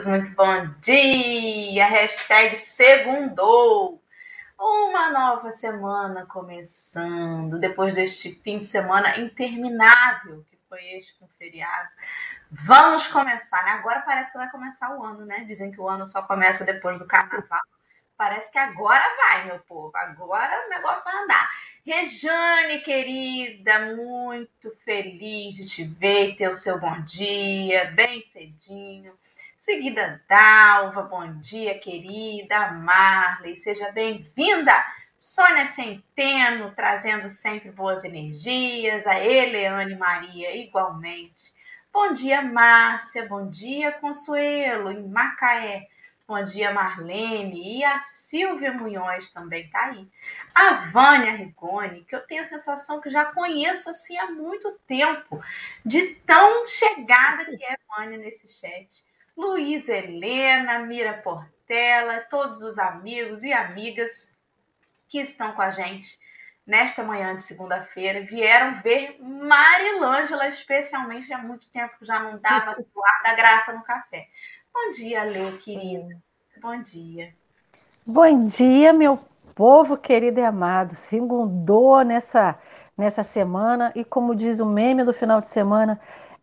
queridos, muito bom dia! Hashtag segundou. Uma nova semana começando, depois deste fim de semana interminável que foi este com feriado. Vamos começar, né? Agora parece que vai começar o ano, né? Dizem que o ano só começa depois do carnaval. Parece que agora vai, meu povo. Agora o negócio vai andar. Rejane, querida, muito feliz de te ver, ter o seu bom dia, bem cedinho. Seguida, Dalva, bom dia, querida. Marley, seja bem-vinda. Sônia Centeno, trazendo sempre boas energias. A Eleane Maria, igualmente. Bom dia, Márcia. Bom dia, Consuelo, em Macaé. Bom dia, Marlene. E a Silvia Munhoz também tá aí. A Vânia Rigoni, que eu tenho a sensação que já conheço assim há muito tempo, de tão chegada que é a Vânia nesse chat. Luiz Helena, Mira Portela, todos os amigos e amigas que estão com a gente nesta manhã de segunda-feira, vieram ver Marilângela, especialmente há muito tempo que já não dava da graça no café. Bom dia, Lê, querida. Bom dia. Bom dia, meu povo querido e amado. Segundou nessa, nessa semana e, como diz o meme do final de semana,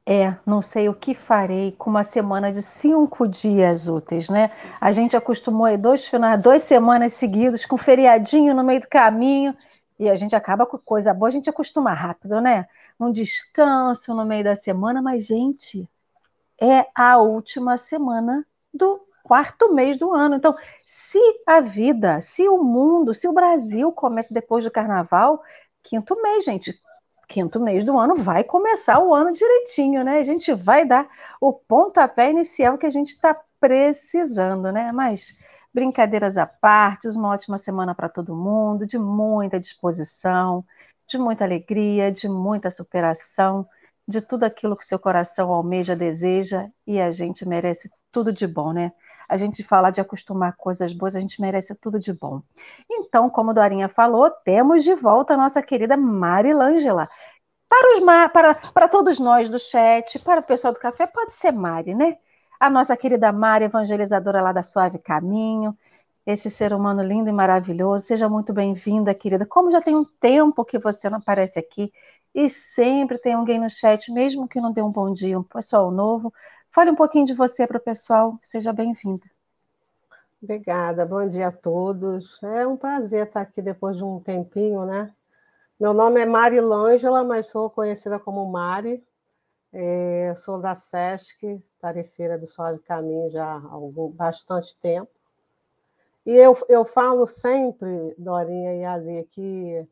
é, não sei o que farei com uma semana de cinco dias úteis, né? A gente acostumou aí dois finais, duas semanas seguidas com feriadinho no meio do caminho e a gente acaba com coisa boa, a gente acostuma rápido, né? Um descanso no meio da semana, mas gente, é a última semana do quarto mês do ano. Então, se a vida, se o mundo, se o Brasil começa depois do carnaval, quinto mês, gente, quinto mês do ano vai começar o ano direitinho, né? A gente vai dar o pontapé inicial que a gente está precisando, né? Mas brincadeiras à parte, uma ótima semana para todo mundo, de muita disposição, de muita alegria, de muita superação de tudo aquilo que seu coração almeja, deseja, e a gente merece tudo de bom, né? A gente fala de acostumar coisas boas, a gente merece tudo de bom. Então, como Dorinha falou, temos de volta a nossa querida Marilângela. Para, os, para, para todos nós do chat, para o pessoal do café, pode ser Mari, né? A nossa querida Mari, evangelizadora lá da Suave Caminho, esse ser humano lindo e maravilhoso. Seja muito bem-vinda, querida. Como já tem um tempo que você não aparece aqui, e sempre tem alguém no chat, mesmo que não dê um bom dia, um pessoal novo. Fale um pouquinho de você para o pessoal, seja bem-vinda. Obrigada, bom dia a todos. É um prazer estar aqui depois de um tempinho, né? Meu nome é Mari Lângela, mas sou conhecida como Mari. É, sou da SESC, tarefeira do Suave Caminho já há algum, bastante tempo. E eu, eu falo sempre, Dorinha e Ali, que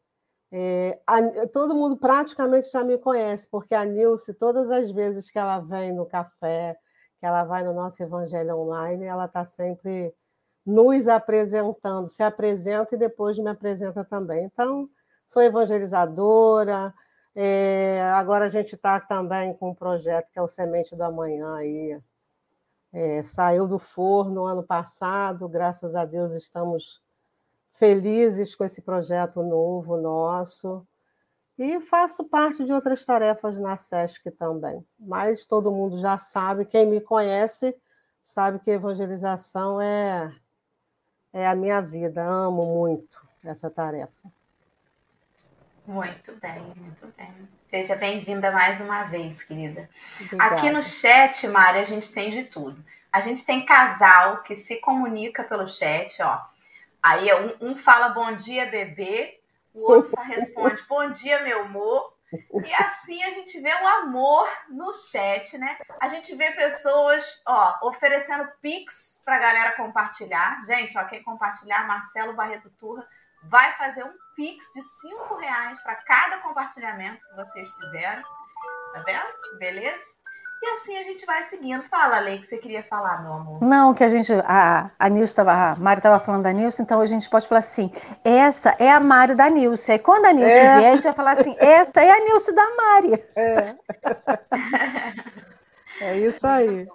é, a, todo mundo praticamente já me conhece, porque a Nilce, todas as vezes que ela vem no café, que ela vai no nosso Evangelho Online, ela está sempre nos apresentando, se apresenta e depois me apresenta também. Então, sou evangelizadora, é, agora a gente está também com um projeto que é o Semente do Amanhã aí. É, saiu do forno ano passado, graças a Deus estamos felizes com esse projeto novo nosso. E faço parte de outras tarefas na SESC também. Mas todo mundo já sabe, quem me conhece sabe que evangelização é, é a minha vida. Amo muito essa tarefa. Muito bem, muito bem. Seja bem-vinda mais uma vez, querida. Obrigada. Aqui no chat, Mari, a gente tem de tudo. A gente tem casal que se comunica pelo chat, ó. Aí um, um fala bom dia, bebê, o outro responde bom dia, meu amor. E assim a gente vê o amor no chat, né? A gente vê pessoas, ó, oferecendo pix pra galera compartilhar. Gente, ó, quem compartilhar, Marcelo Barreto Turra vai fazer um pix de cinco reais para cada compartilhamento que vocês fizeram. Tá vendo? Beleza? E assim a gente vai seguindo. Fala, Lei, que você queria falar, meu amor. Não, que a gente. A, a Nilce tava, a Mari estava falando da Nilce, então a gente pode falar assim: essa é a Mari da Nilce. Aí quando a Nilce é. vier, a gente vai falar assim: essa é a Nilce da Mari. É. é isso aí.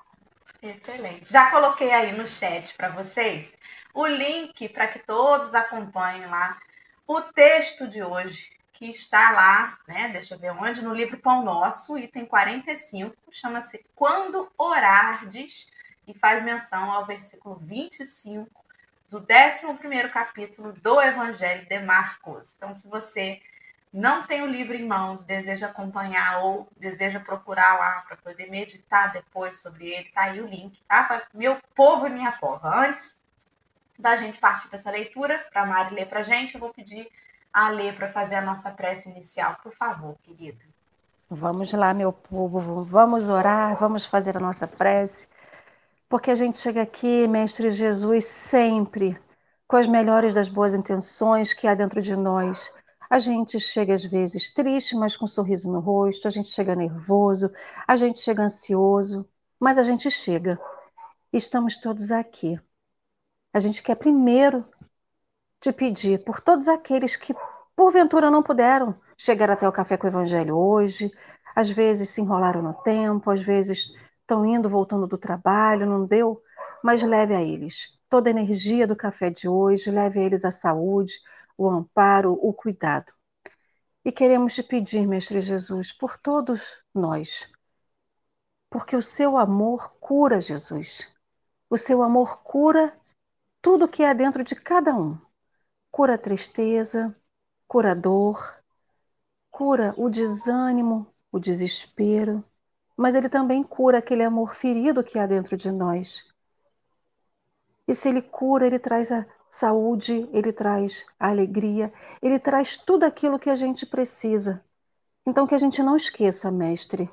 Excelente. Já coloquei aí no chat para vocês o link para que todos acompanhem lá o texto de hoje que está lá, né? Deixa eu ver onde, no livro Pão Nosso, item 45, chama-se Quando Orardes, e faz menção ao versículo 25 do 11 capítulo do Evangelho de Marcos. Então, se você não tem o livro em mãos, deseja acompanhar ou deseja procurar lá para poder meditar depois sobre ele, tá aí o link, tá? Meu povo e minha pova. Antes da gente partir para essa leitura, para a Mari ler para gente, eu vou pedir a ler para fazer a nossa prece inicial, por favor, querida. Vamos lá, meu povo, vamos orar, vamos fazer a nossa prece, porque a gente chega aqui, Mestre Jesus, sempre com as melhores das boas intenções que há dentro de nós a gente chega às vezes triste, mas com um sorriso no rosto, a gente chega nervoso, a gente chega ansioso, mas a gente chega. Estamos todos aqui. A gente quer primeiro te pedir por todos aqueles que porventura não puderam chegar até o café com o evangelho hoje, às vezes se enrolaram no tempo, às vezes estão indo, voltando do trabalho, não deu, mas leve a eles toda a energia do café de hoje, leve a eles a saúde, o amparo, o cuidado. E queremos te pedir, Mestre Jesus, por todos nós, porque o seu amor cura, Jesus. O seu amor cura tudo que há dentro de cada um. Cura a tristeza, cura a dor, cura o desânimo, o desespero, mas ele também cura aquele amor ferido que há dentro de nós. E se ele cura, ele traz a saúde, ele traz alegria, ele traz tudo aquilo que a gente precisa. Então, que a gente não esqueça, Mestre,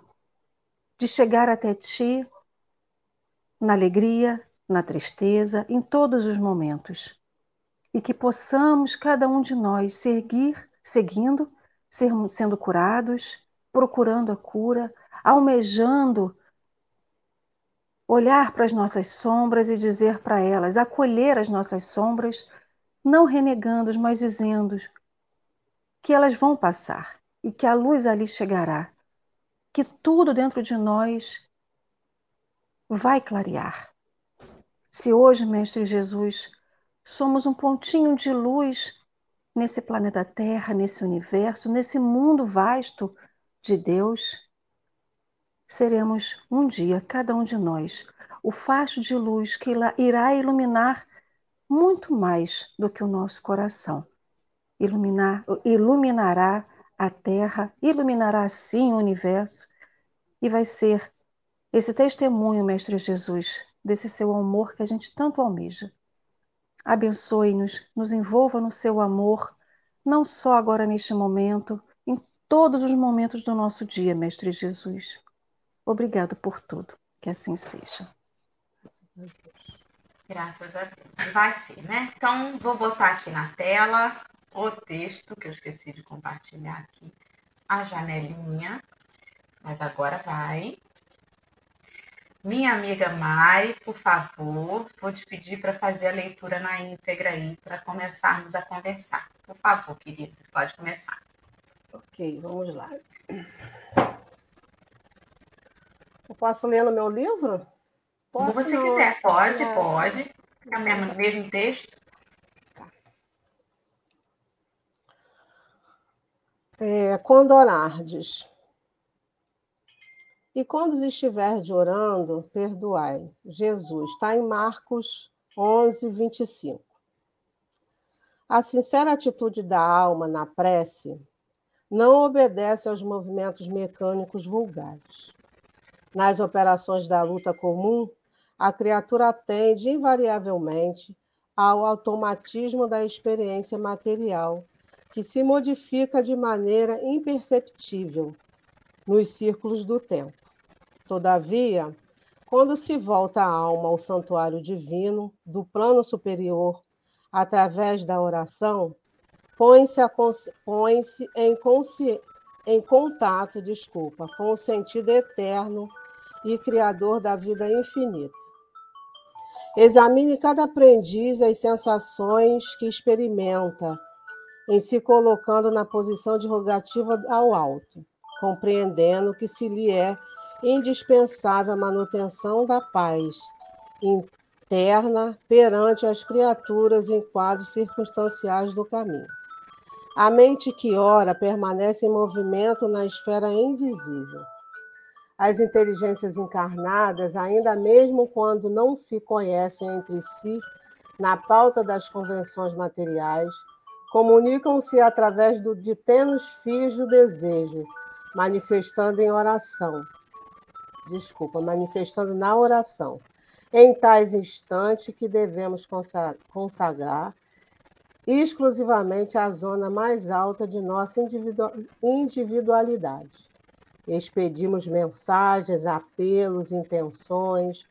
de chegar até Ti na alegria, na tristeza, em todos os momentos. E que possamos, cada um de nós, seguir, seguindo, ser, sendo curados, procurando a cura, almejando olhar para as nossas sombras e dizer para elas, acolher as nossas sombras, não renegando, mas dizendo que elas vão passar e que a luz ali chegará, que tudo dentro de nós vai clarear. Se hoje, Mestre Jesus, somos um pontinho de luz nesse planeta Terra, nesse universo, nesse mundo vasto de Deus, seremos um dia, cada um de nós, o facho de luz que irá iluminar muito mais do que o nosso coração. Iluminar, iluminará a Terra, iluminará sim o universo e vai ser esse testemunho, Mestre Jesus, desse seu amor que a gente tanto almeja. Abençoe-nos, nos envolva no seu amor, não só agora neste momento, em todos os momentos do nosso dia, Mestre Jesus. Obrigado por tudo. Que assim seja. Graças a Deus. Vai ser, né? Então, vou botar aqui na tela o texto, que eu esqueci de compartilhar aqui, a janelinha. Mas agora vai. Minha amiga Mari, por favor, vou te pedir para fazer a leitura na íntegra aí, para começarmos a conversar. Por favor, querida, pode começar. Ok, vamos lá. Eu posso ler no meu livro? Como você não. quiser, pode, é... pode. É o mesmo, mesmo texto. É, quando orardes. E quando estiverdes orando, perdoai. Jesus, está em Marcos 11, 25. A sincera atitude da alma na prece não obedece aos movimentos mecânicos vulgares. Nas operações da luta comum, a criatura atende invariavelmente ao automatismo da experiência material, que se modifica de maneira imperceptível nos círculos do tempo. Todavia, quando se volta a alma ao santuário divino, do plano superior, através da oração, põe-se põe em, em contato, desculpa, com o sentido eterno e criador da vida infinita. Examine cada aprendiz as sensações que experimenta, em se colocando na posição de rogativa ao alto, compreendendo que se lhe é indispensável a manutenção da paz interna perante as criaturas em quadros circunstanciais do caminho. A mente que ora permanece em movimento na esfera invisível. As inteligências encarnadas, ainda mesmo quando não se conhecem entre si, na pauta das convenções materiais, comunicam-se através do, de tenos fios do desejo, manifestando em oração. Desculpa, manifestando na oração. Em tais instantes que devemos consagrar exclusivamente a zona mais alta de nossa individualidade. Expedimos mensagens, apelos, intenções,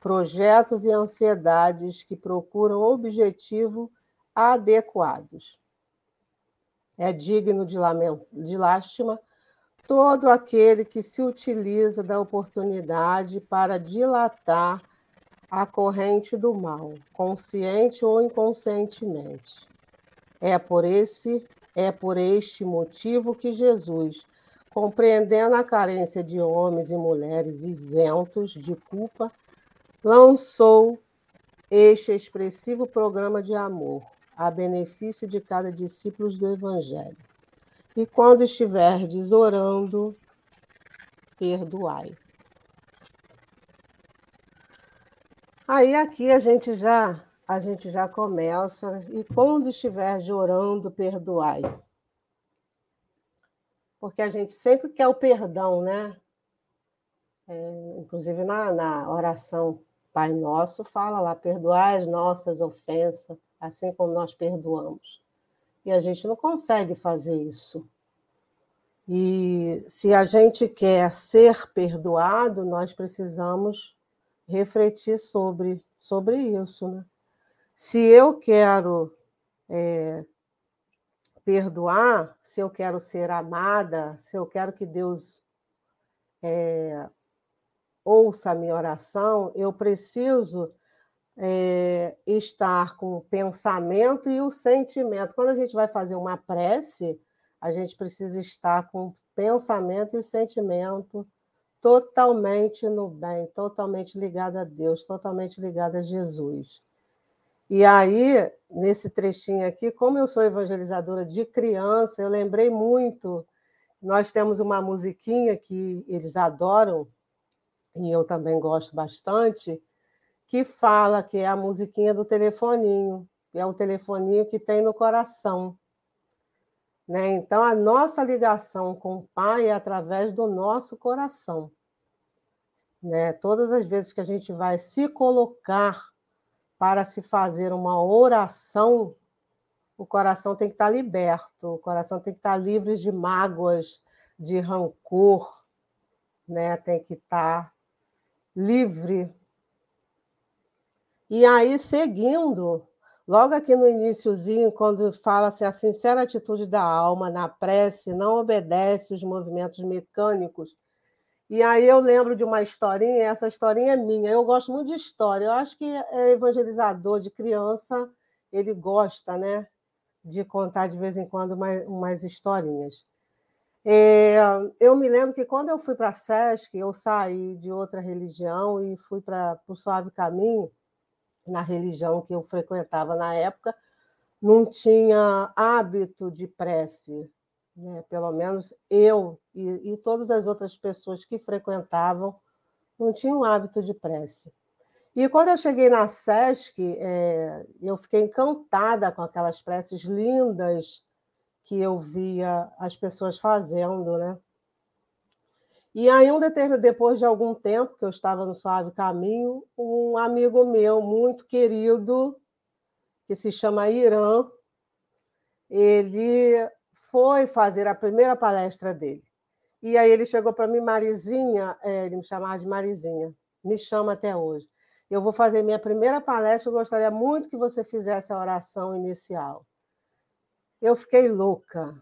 projetos e ansiedades que procuram objetivo adequados. É digno de, de lástima todo aquele que se utiliza da oportunidade para dilatar a corrente do mal, consciente ou inconscientemente. É por esse, é por este motivo que Jesus, compreendendo a carência de homens e mulheres isentos de culpa, lançou este expressivo programa de amor a benefício de cada discípulo do evangelho. E quando estiverdes orando, perdoai. Aí aqui a gente já a gente já começa e quando estiver orando, perdoai. Porque a gente sempre quer o perdão, né? É, inclusive na, na oração Pai Nosso fala lá, perdoai as nossas ofensas, assim como nós perdoamos. E a gente não consegue fazer isso. E se a gente quer ser perdoado, nós precisamos refletir sobre, sobre isso. Né? Se eu quero é, perdoar, se eu quero ser amada, se eu quero que Deus é, ouça a minha oração, eu preciso é, estar com o pensamento e o sentimento. Quando a gente vai fazer uma prece, a gente precisa estar com pensamento e sentimento totalmente no bem, totalmente ligado a Deus, totalmente ligado a Jesus. E aí, nesse trechinho aqui, como eu sou evangelizadora de criança, eu lembrei muito. Nós temos uma musiquinha que eles adoram, e eu também gosto bastante, que fala que é a musiquinha do telefoninho, é o telefoninho que tem no coração. Né? Então, a nossa ligação com o Pai é através do nosso coração. Né? Todas as vezes que a gente vai se colocar para se fazer uma oração, o coração tem que estar liberto, o coração tem que estar livre de mágoas, de rancor, né? tem que estar livre. E aí, seguindo Logo aqui no iníciozinho, quando fala-se a sincera atitude da alma na prece não obedece os movimentos mecânicos. E aí eu lembro de uma historinha, essa historinha é minha. Eu gosto muito de história. Eu acho que é evangelizador de criança, ele gosta, né, de contar de vez em quando umas, umas historinhas. É, eu me lembro que quando eu fui para a SESC, eu saí de outra religião e fui para o Suave Caminho na religião que eu frequentava na época, não tinha hábito de prece. Né? Pelo menos eu e, e todas as outras pessoas que frequentavam não tinham hábito de prece. E quando eu cheguei na SESC, é, eu fiquei encantada com aquelas preces lindas que eu via as pessoas fazendo, né? E aí, um determinado, depois de algum tempo que eu estava no Suave Caminho, um amigo meu muito querido, que se chama Irã, ele foi fazer a primeira palestra dele. E aí ele chegou para mim, Marizinha, é, ele me chamava de Marizinha, me chama até hoje. Eu vou fazer minha primeira palestra, eu gostaria muito que você fizesse a oração inicial. Eu fiquei louca,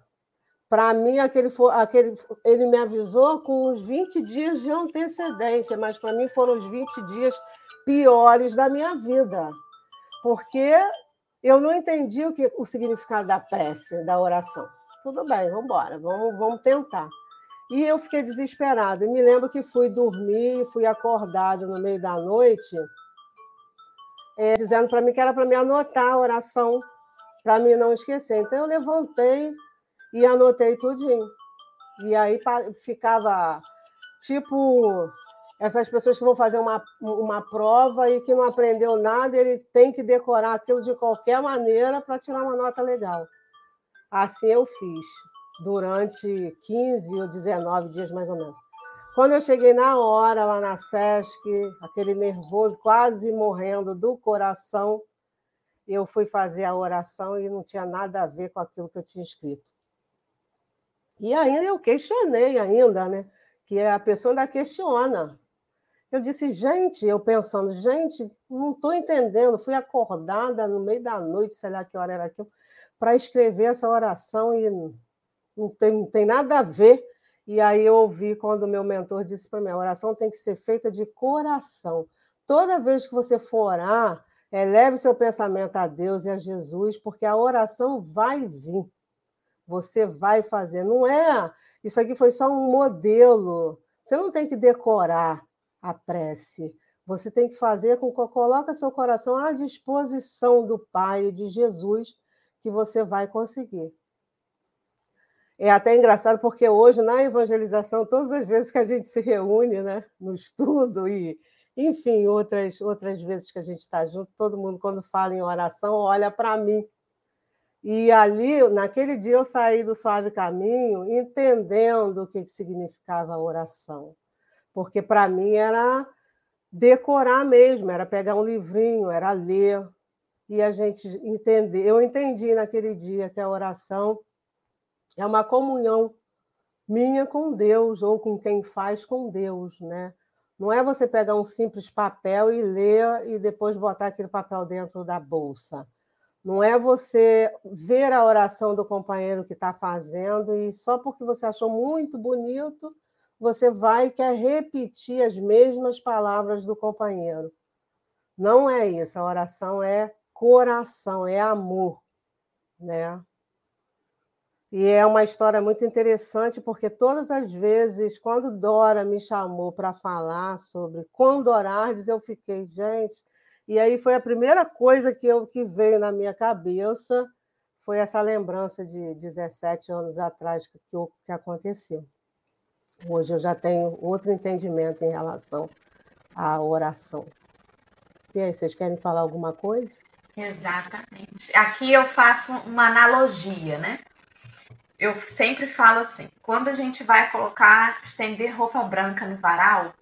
para mim, aquele, aquele, ele me avisou com uns 20 dias de antecedência, mas para mim foram os 20 dias piores da minha vida, porque eu não entendi o, que, o significado da prece, da oração. Tudo bem, vamos embora, vamos, vamos tentar. E eu fiquei desesperada. E me lembro que fui dormir, fui acordada no meio da noite, é, dizendo para mim que era para me anotar a oração para mim não esquecer. Então eu levantei e anotei tudinho. E aí ficava tipo essas pessoas que vão fazer uma, uma prova e que não aprendeu nada, ele tem que decorar aquilo de qualquer maneira para tirar uma nota legal. Assim eu fiz, durante 15 ou 19 dias mais ou menos. Quando eu cheguei na hora lá na SESC, aquele nervoso, quase morrendo do coração, eu fui fazer a oração e não tinha nada a ver com aquilo que eu tinha escrito. E ainda eu questionei ainda, né? Que a pessoa ainda questiona. Eu disse, gente, eu pensando, gente, não estou entendendo. Fui acordada no meio da noite, sei lá que hora era aquilo, para escrever essa oração e não tem, não tem nada a ver. E aí eu ouvi quando meu mentor disse para mim: a oração tem que ser feita de coração. Toda vez que você for orar, eleve seu pensamento a Deus e a Jesus, porque a oração vai vir. Você vai fazer. Não é. Isso aqui foi só um modelo. Você não tem que decorar a prece. Você tem que fazer com que coloque seu coração à disposição do Pai, de Jesus, que você vai conseguir. É até engraçado porque hoje na evangelização, todas as vezes que a gente se reúne, né, no estudo e, enfim, outras outras vezes que a gente está junto, todo mundo quando fala em oração olha para mim. E ali, naquele dia, eu saí do suave caminho entendendo o que significava a oração porque para mim era decorar mesmo, era pegar um livrinho, era ler e a gente entender. Eu entendi naquele dia que a oração é uma comunhão minha com Deus ou com quem faz com Deus, né? Não é você pegar um simples papel e ler e depois botar aquele papel dentro da bolsa. Não é você ver a oração do companheiro que está fazendo e só porque você achou muito bonito, você vai e quer repetir as mesmas palavras do companheiro. Não é isso, a oração é coração, é amor, né? E é uma história muito interessante, porque todas as vezes, quando Dora me chamou para falar sobre quando orardes, eu fiquei, gente. E aí foi a primeira coisa que, eu, que veio na minha cabeça, foi essa lembrança de 17 anos atrás que, que aconteceu. Hoje eu já tenho outro entendimento em relação à oração. E aí, vocês querem falar alguma coisa? Exatamente. Aqui eu faço uma analogia, né? Eu sempre falo assim: quando a gente vai colocar, estender roupa branca no varal,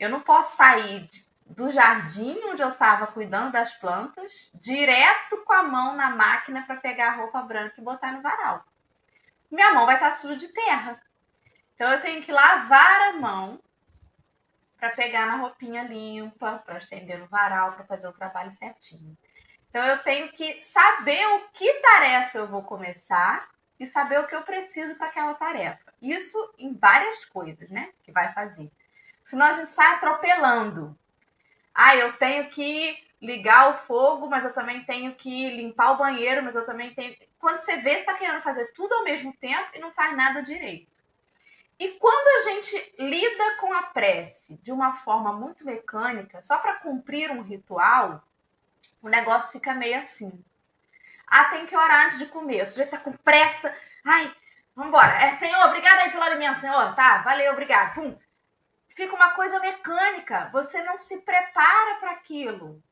eu não posso sair do jardim onde eu estava cuidando das plantas, direto com a mão na máquina para pegar a roupa branca e botar no varal. Minha mão vai estar suja de terra. Então eu tenho que lavar a mão para pegar na roupinha limpa, para estender no varal, para fazer o trabalho certinho. Então eu tenho que saber o que tarefa eu vou começar e saber o que eu preciso para aquela tarefa. Isso em várias coisas, né? Que vai fazer. Senão a gente sai atropelando. Ah, eu tenho que ligar o fogo, mas eu também tenho que limpar o banheiro, mas eu também tenho. Quando você vê, está querendo fazer tudo ao mesmo tempo e não faz nada direito. E quando a gente lida com a prece de uma forma muito mecânica, só para cumprir um ritual, o negócio fica meio assim. Ah, tem que orar antes de comer. O sujeito tá com pressa. Ai, vambora. É, Senhor, obrigada aí pelo alimento, Senhor. Tá, valeu, obrigado. Pum. Fica uma coisa mecânica. Você não se prepara para aquilo.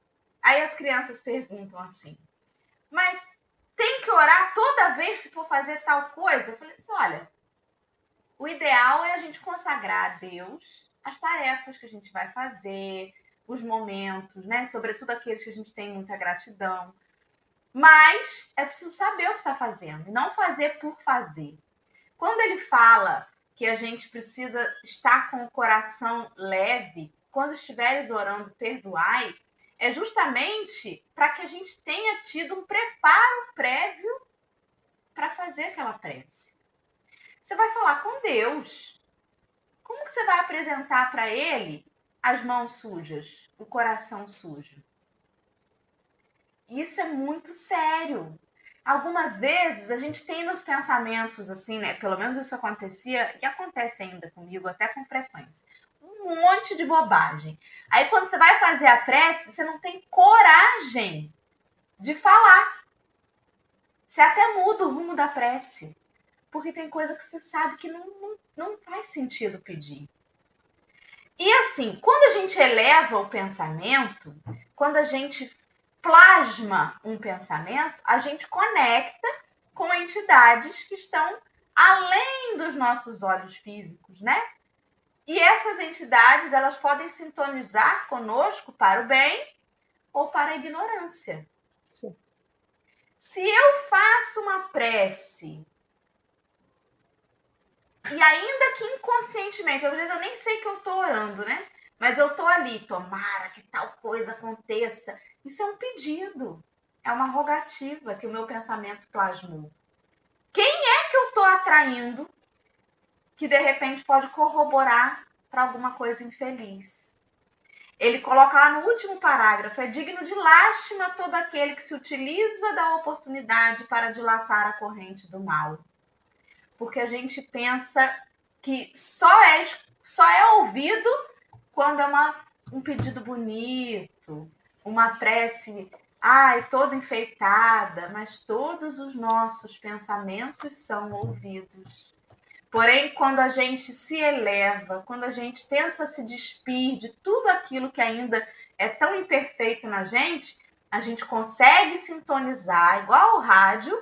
Aí as crianças perguntam assim: Mas tem que orar toda vez que for fazer tal coisa? Eu falei assim: olha, o ideal é a gente consagrar a Deus as tarefas que a gente vai fazer, os momentos, né? Sobretudo aqueles que a gente tem muita gratidão. Mas é preciso saber o que está fazendo não fazer por fazer. Quando ele fala que a gente precisa estar com o coração leve, quando estiveres orando, perdoai, é justamente para que a gente tenha tido um preparo prévio para fazer aquela prece. Você vai falar com Deus. Como que você vai apresentar para ele as mãos sujas, o coração sujo? Isso é muito sério. Algumas vezes a gente tem nos pensamentos assim, né? Pelo menos isso acontecia e acontece ainda comigo até com frequência. Um monte de bobagem. Aí quando você vai fazer a prece, você não tem coragem de falar. Você até muda o rumo da prece, porque tem coisa que você sabe que não, não, não faz sentido pedir. E assim, quando a gente eleva o pensamento, quando a gente plasma um pensamento, a gente conecta com entidades que estão além dos nossos olhos físicos, né? E essas entidades, elas podem sintonizar conosco para o bem ou para a ignorância. Sim. Se eu faço uma prece e ainda que inconscientemente, às vezes eu nem sei que eu tô orando, né? Mas eu tô ali, tomara que tal coisa aconteça. Isso é um pedido, é uma rogativa que o meu pensamento plasmou. Quem é que eu tô atraindo que de repente pode corroborar para alguma coisa infeliz? Ele coloca lá no último parágrafo: é digno de lástima todo aquele que se utiliza da oportunidade para dilatar a corrente do mal. Porque a gente pensa que só é, só é ouvido quando é uma, um pedido bonito, uma prece, ai, toda enfeitada, mas todos os nossos pensamentos são ouvidos. Porém, quando a gente se eleva, quando a gente tenta se despir de tudo aquilo que ainda é tão imperfeito na gente, a gente consegue sintonizar, igual o rádio,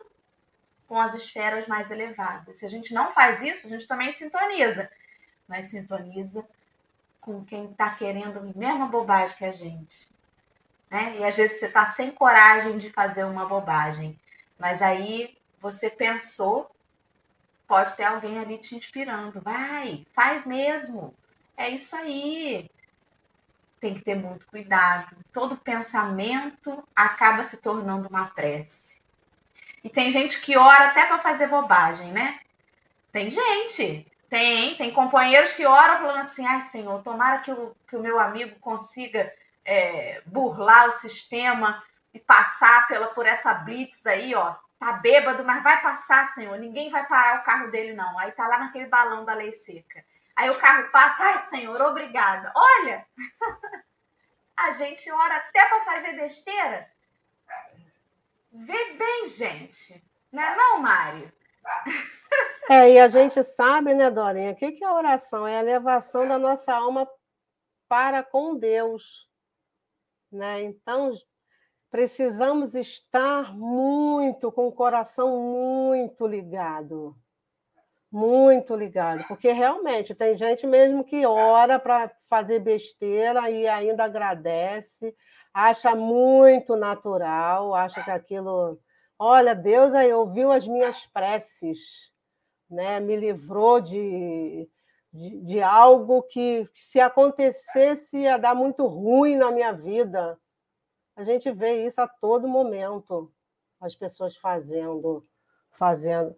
com as esferas mais elevadas. Se a gente não faz isso, a gente também sintoniza, mas sintoniza com quem está querendo a mesma bobagem que a gente. Né? E às vezes você está sem coragem de fazer uma bobagem, mas aí você pensou pode ter alguém ali te inspirando. Vai, faz mesmo. É isso aí. Tem que ter muito cuidado. Todo pensamento acaba se tornando uma prece. E tem gente que ora até para fazer bobagem, né? Tem gente, tem, tem companheiros que oram falando assim: ai, Senhor, tomara que o, que o meu amigo consiga é, burlar o sistema e passar pela, por essa blitz aí, ó, tá bêbado, mas vai passar, senhor. Ninguém vai parar o carro dele, não. Aí tá lá naquele balão da lei seca. Aí o carro passa, ai, senhor, obrigada. Olha, a gente ora até para fazer besteira. Vê bem, gente. Não é não, Mário? É, e a gente sabe, né, Dorinha, o que, que é oração? É a elevação da nossa alma para com Deus. Né? Então, precisamos estar muito, com o coração muito ligado. Muito ligado, porque realmente tem gente mesmo que ora para fazer besteira e ainda agradece, acha muito natural, acha que aquilo. Olha, Deus aí ouviu as minhas preces, né? me livrou de, de, de algo que, se acontecesse, ia dar muito ruim na minha vida a gente vê isso a todo momento, as pessoas fazendo, fazendo,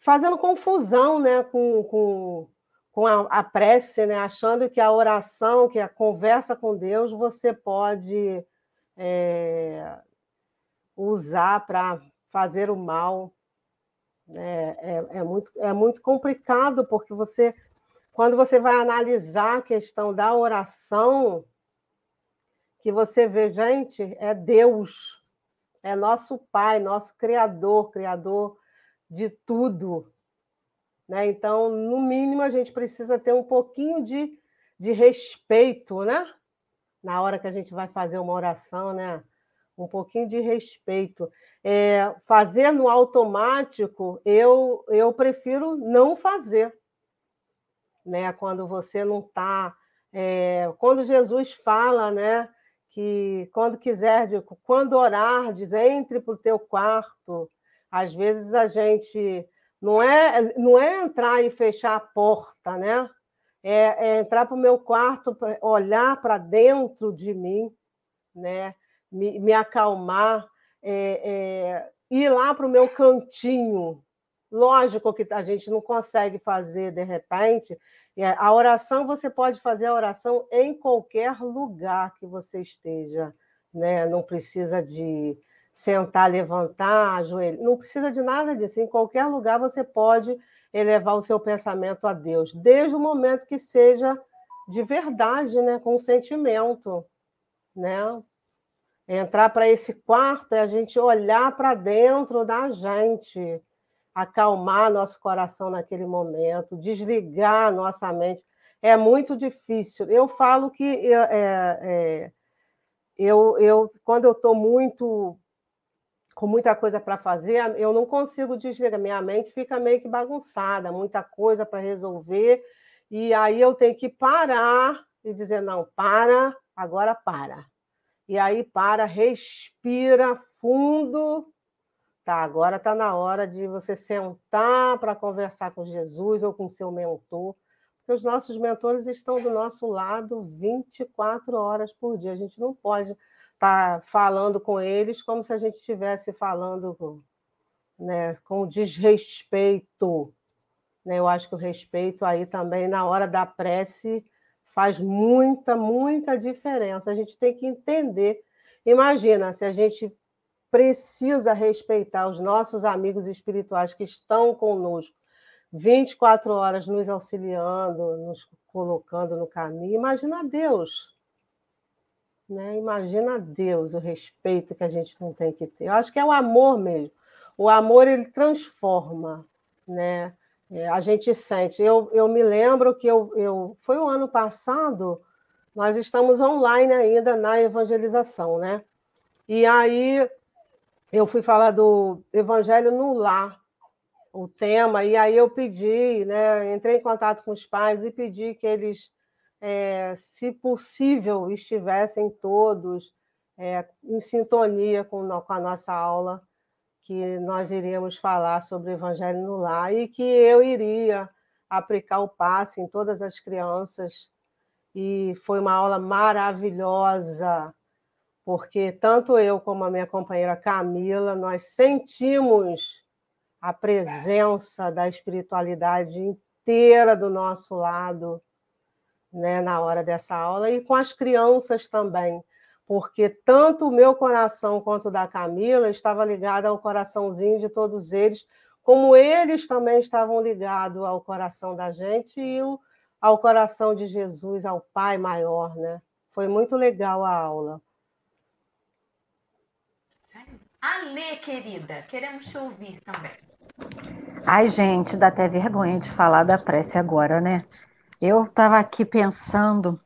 fazendo confusão né, com, com, com a, a prece, né, achando que a oração, que a conversa com Deus, você pode é, usar para fazer o mal. É, é, é, muito, é muito complicado, porque você, quando você vai analisar a questão da oração, que você vê, gente, é Deus, é nosso Pai, nosso Criador, Criador de tudo. Né? Então, no mínimo, a gente precisa ter um pouquinho de, de respeito, né? Na hora que a gente vai fazer uma oração, né? Um pouquinho de respeito. É, fazer no automático, eu, eu prefiro não fazer. Né? Quando você não está. É, quando Jesus fala, né? que quando quiser, quando orar, diz, entre para o teu quarto. Às vezes a gente não é, não é entrar e fechar a porta, né? É, é entrar para o meu quarto, olhar para dentro de mim, né? Me, me acalmar, é, é, ir lá para o meu cantinho. Lógico que a gente não consegue fazer de repente, a oração, você pode fazer a oração em qualquer lugar que você esteja, né? não precisa de sentar, levantar, ajoelhar, não precisa de nada disso. Em qualquer lugar você pode elevar o seu pensamento a Deus, desde o momento que seja de verdade, né? com sentimento. Né? Entrar para esse quarto é a gente olhar para dentro da gente, acalmar nosso coração naquele momento, desligar nossa mente. É muito difícil. Eu falo que é, é, eu, eu, quando eu estou muito com muita coisa para fazer, eu não consigo desligar. Minha mente fica meio que bagunçada, muita coisa para resolver, e aí eu tenho que parar e dizer: não, para, agora para. E aí para, respira fundo. Tá, agora está na hora de você sentar para conversar com Jesus ou com seu mentor, porque os nossos mentores estão do nosso lado 24 horas por dia. A gente não pode estar tá falando com eles como se a gente estivesse falando né, com desrespeito. Né? Eu acho que o respeito aí também, na hora da prece, faz muita, muita diferença. A gente tem que entender. Imagina se a gente precisa respeitar os nossos amigos espirituais que estão conosco 24 horas nos auxiliando, nos colocando no caminho. Imagina Deus. Né? Imagina Deus, o respeito que a gente não tem que ter. Eu acho que é o amor mesmo. O amor ele transforma, né? É, a gente sente. Eu, eu me lembro que eu, eu foi o ano passado, nós estamos online ainda na evangelização, né? E aí eu fui falar do evangelho no lar, o tema, e aí eu pedi, né? Entrei em contato com os pais e pedi que eles, é, se possível, estivessem todos é, em sintonia com, com a nossa aula que nós iríamos falar sobre o Evangelho no Lar e que eu iria aplicar o passe em todas as crianças. E foi uma aula maravilhosa, porque tanto eu como a minha companheira Camila, nós sentimos a presença da espiritualidade inteira do nosso lado, né, na hora dessa aula e com as crianças também porque tanto o meu coração quanto o da Camila estava ligado ao coraçãozinho de todos eles, como eles também estavam ligados ao coração da gente e ao coração de Jesus, ao Pai maior, né? Foi muito legal a aula. Alê, querida, queremos te ouvir também. Ai, gente, dá até vergonha de falar da prece agora, né? Eu estava aqui pensando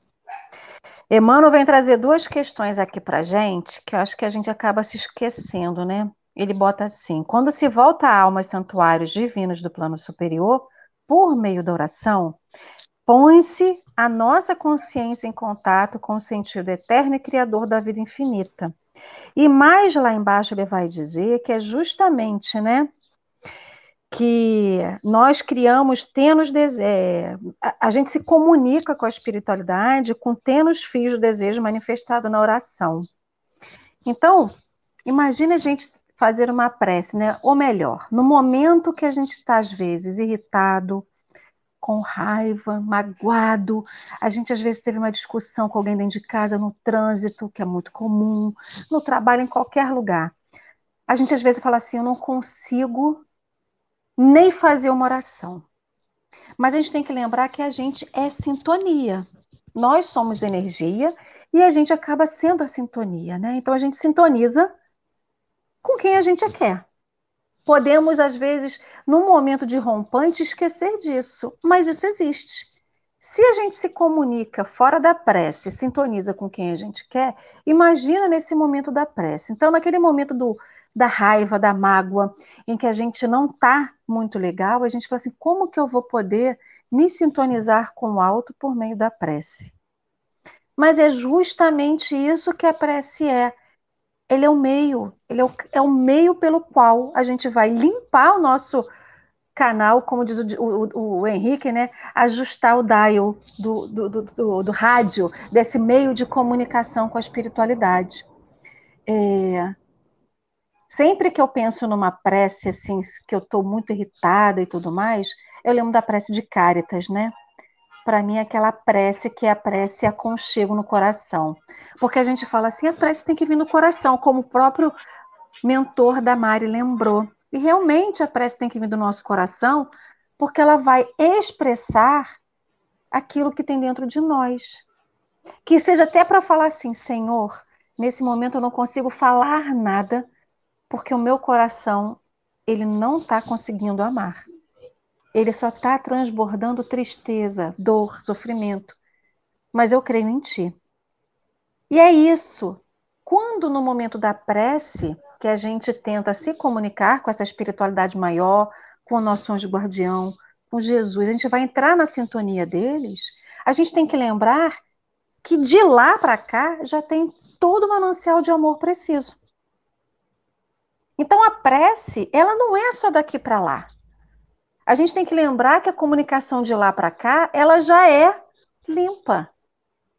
Emmanuel vem trazer duas questões aqui para gente, que eu acho que a gente acaba se esquecendo, né? Ele bota assim: quando se volta a alma aos santuários divinos do plano superior, por meio da oração, põe-se a nossa consciência em contato com o sentido eterno e criador da vida infinita. E mais lá embaixo ele vai dizer que é justamente, né, que nós criamos tenos é, a, a, gente se comunica com a espiritualidade com tenos fios do desejo manifestado na oração. Então, imagine a gente fazer uma prece, né? Ou melhor, no momento que a gente está às vezes irritado, com raiva, magoado, a gente às vezes teve uma discussão com alguém dentro de casa, no trânsito, que é muito comum, no trabalho, em qualquer lugar. A gente às vezes fala assim: eu não consigo nem fazer uma oração. Mas a gente tem que lembrar que a gente é sintonia. Nós somos energia e a gente acaba sendo a sintonia, né? Então a gente sintoniza com quem a gente quer. Podemos, às vezes, num momento de rompante, esquecer disso, mas isso existe. Se a gente se comunica fora da prece, sintoniza com quem a gente quer, imagina nesse momento da prece. Então, naquele momento do, da raiva, da mágoa, em que a gente não está muito legal, a gente fala assim: como que eu vou poder me sintonizar com o alto por meio da prece? Mas é justamente isso que a prece é. Ele é o meio, ele é o, é o meio pelo qual a gente vai limpar o nosso canal, como diz o, o, o, Henrique, né? Ajustar o dial do, do, do, do, rádio, desse meio de comunicação com a espiritualidade. É, Sempre que eu penso numa prece assim, que eu estou muito irritada e tudo mais, eu lembro da prece de Cáritas, né? Para mim, é aquela prece que é a prece aconchego no coração. Porque a gente fala assim, a prece tem que vir no coração, como o próprio mentor da Mari lembrou. E realmente a prece tem que vir do nosso coração, porque ela vai expressar aquilo que tem dentro de nós. Que seja até para falar assim, Senhor, Nesse momento eu não consigo falar nada, porque o meu coração ele não está conseguindo amar. Ele só está transbordando tristeza, dor, sofrimento. Mas eu creio em ti. E é isso. Quando no momento da prece, que a gente tenta se comunicar com essa espiritualidade maior, com o nosso anjo guardião, com Jesus, a gente vai entrar na sintonia deles, a gente tem que lembrar que de lá para cá já tem todo o manancial de amor preciso. Então a prece, ela não é só daqui para lá. A gente tem que lembrar que a comunicação de lá para cá, ela já é limpa.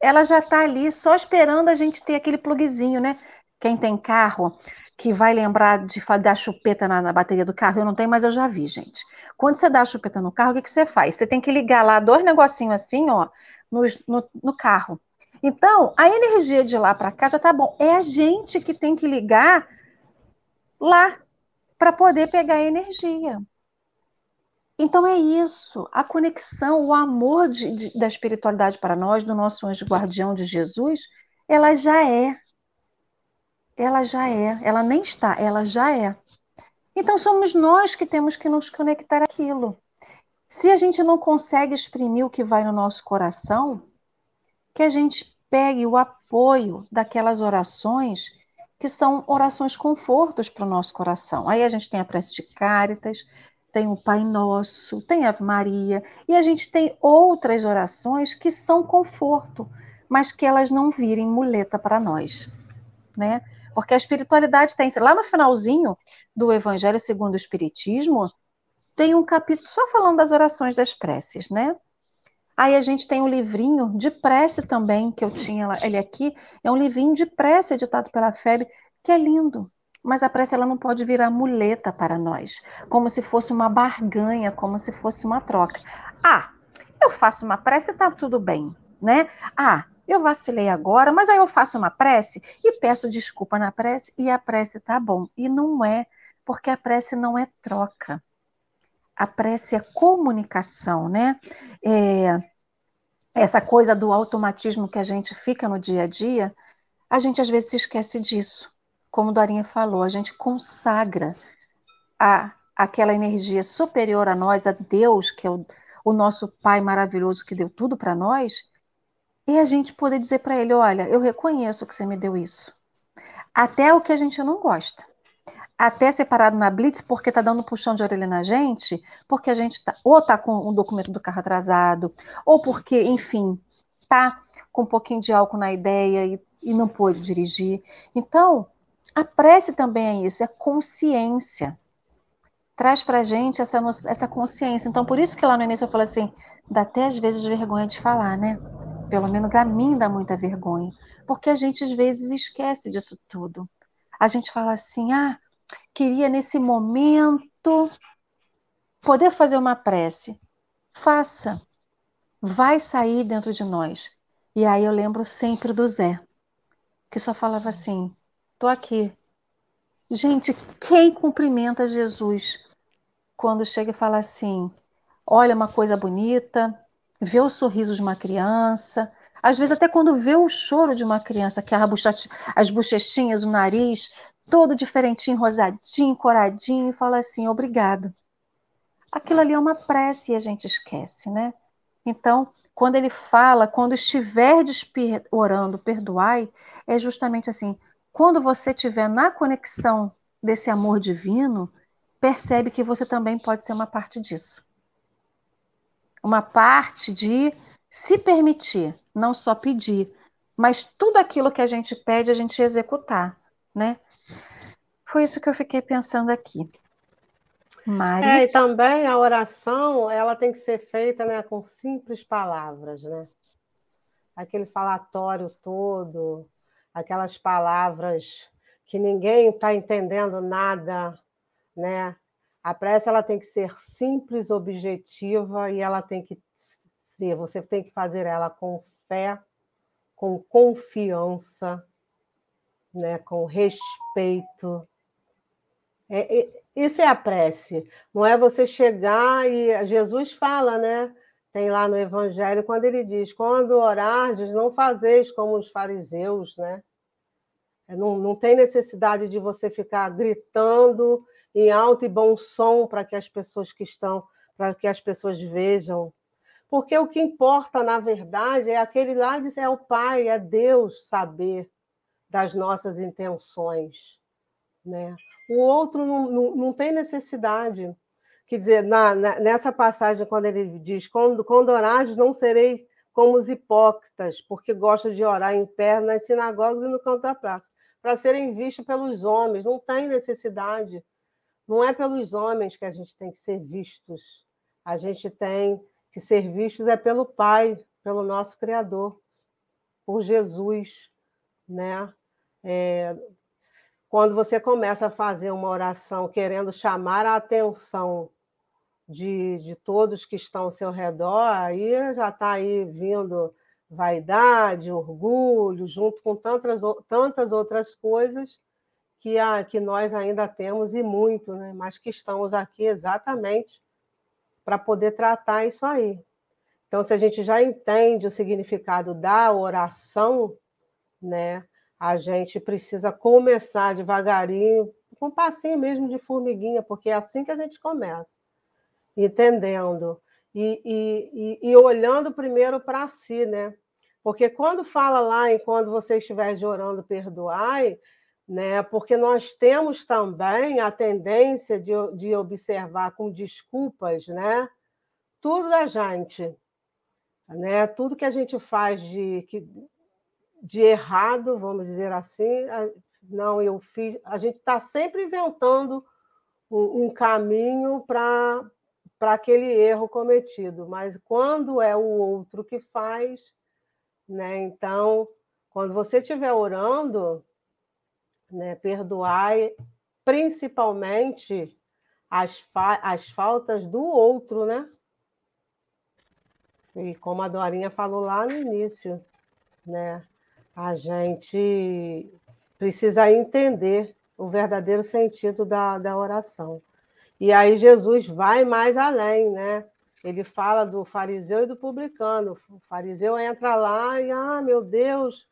Ela já está ali só esperando a gente ter aquele pluguezinho, né? Quem tem carro que vai lembrar de dar chupeta na, na, bateria do carro, eu não tenho, mas eu já vi, gente. Quando você dá chupeta no carro, o que, que você faz? Você tem que ligar lá dois negocinhos assim, ó, no, no, no carro. Então, a energia de lá para cá já tá bom. É a gente que tem que ligar lá para poder pegar energia. Então é isso, a conexão, o amor de, de, da espiritualidade para nós, do nosso anjo guardião de Jesus, ela já é. Ela já é. Ela nem está, ela já é. Então somos nós que temos que nos conectar àquilo. Se a gente não consegue exprimir o que vai no nosso coração, que a gente pegue o apoio daquelas orações que são orações confortos para o nosso coração. Aí a gente tem a prece de Cáritas, tem o Pai Nosso, tem a Ave Maria, e a gente tem outras orações que são conforto, mas que elas não virem muleta para nós, né? Porque a espiritualidade tem lá no finalzinho do Evangelho segundo o Espiritismo, tem um capítulo só falando das orações das preces, né? Aí a gente tem um livrinho de prece também, que eu tinha ele aqui, é um livrinho de prece editado pela FEB, que é lindo. Mas a prece ela não pode virar muleta para nós, como se fosse uma barganha, como se fosse uma troca. Ah, eu faço uma prece tá tudo bem, né? Ah, eu vacilei agora, mas aí eu faço uma prece e peço desculpa na prece e a prece tá bom. E não é, porque a prece não é troca. A prece é comunicação, né? É, essa coisa do automatismo que a gente fica no dia a dia, a gente às vezes se esquece disso. Como Dorinha falou, a gente consagra a, aquela energia superior a nós, a Deus, que é o, o nosso Pai maravilhoso que deu tudo para nós, e a gente poder dizer para Ele: olha, eu reconheço que você me deu isso. Até o que a gente não gosta até separado na Blitz porque está dando um puxão de orelha na gente, porque a gente tá, ou está com um documento do carro atrasado, ou porque, enfim, está com um pouquinho de álcool na ideia e, e não pôde dirigir. Então, a prece também é isso, é consciência. Traz para a gente essa, essa consciência. Então, por isso que lá no início eu falei assim, dá até às vezes vergonha de falar, né? Pelo menos a mim dá muita vergonha. Porque a gente às vezes esquece disso tudo. A gente fala assim, ah, queria nesse momento poder fazer uma prece. Faça. Vai sair dentro de nós. E aí eu lembro sempre do Zé, que só falava assim: tô aqui. Gente, quem cumprimenta Jesus quando chega e fala assim: olha uma coisa bonita, vê o sorriso de uma criança, às vezes até quando vê o choro de uma criança, que as bochechinhas, o nariz todo diferentinho, rosadinho, coradinho, e fala assim: obrigado. Aquilo ali é uma prece e a gente esquece, né? Então, quando ele fala, quando estiverdes orando, perdoai, é justamente assim: quando você estiver na conexão desse amor divino, percebe que você também pode ser uma parte disso. Uma parte de se permitir, não só pedir, mas tudo aquilo que a gente pede, a gente executar, né? Foi isso que eu fiquei pensando aqui. Mari? É, e também a oração, ela tem que ser feita né, com simples palavras, né? Aquele falatório todo, aquelas palavras que ninguém está entendendo nada, né? A prece ela tem que ser simples, objetiva e ela tem que ser, você tem que fazer ela com fé, com confiança, né, com respeito, é, é, isso é a prece, não é você chegar e Jesus fala, né? Tem lá no Evangelho, quando ele diz: quando orardes, não fazeis como os fariseus, né? Não, não tem necessidade de você ficar gritando em alto e bom som para que as pessoas que estão, para que as pessoas vejam. Porque o que importa, na verdade, é aquele lá, é o Pai, é Deus saber das nossas intenções. Né? O outro não, não, não tem necessidade. Quer dizer, na, na, nessa passagem, quando ele diz: quando, quando orares, não serei como os hipócritas, porque gostam de orar em pé nas sinagogas e no canto da praça, para serem vistos pelos homens. Não tem necessidade. Não é pelos homens que a gente tem que ser vistos. A gente tem que ser vistos é pelo Pai, pelo nosso Criador, por Jesus, né? É, quando você começa a fazer uma oração querendo chamar a atenção de, de todos que estão ao seu redor, aí já está aí vindo vaidade, orgulho, junto com tantas, tantas outras coisas que, a, que nós ainda temos e muito, né? mas que estamos aqui exatamente para poder tratar isso aí. Então, se a gente já entende o significado da oração, né, a gente precisa começar devagarinho, com um passinho mesmo de formiguinha, porque é assim que a gente começa, entendendo e, e, e, e olhando primeiro para si, né? Porque quando fala lá em quando você estiver orando, perdoai, né? Porque nós temos também a tendência de, de observar com desculpas, né? Tudo da gente, né? Tudo que a gente faz de, de errado, vamos dizer assim, não, eu fiz. A gente está sempre inventando um, um caminho para para aquele erro cometido, mas quando é o outro que faz, né? Então, quando você estiver orando, né? Perdoai principalmente as, fa as faltas do outro, né? E como a Dorinha falou lá no início, né? A gente precisa entender o verdadeiro sentido da, da oração. E aí Jesus vai mais além, né? Ele fala do fariseu e do publicano. O fariseu entra lá e, ah, meu Deus,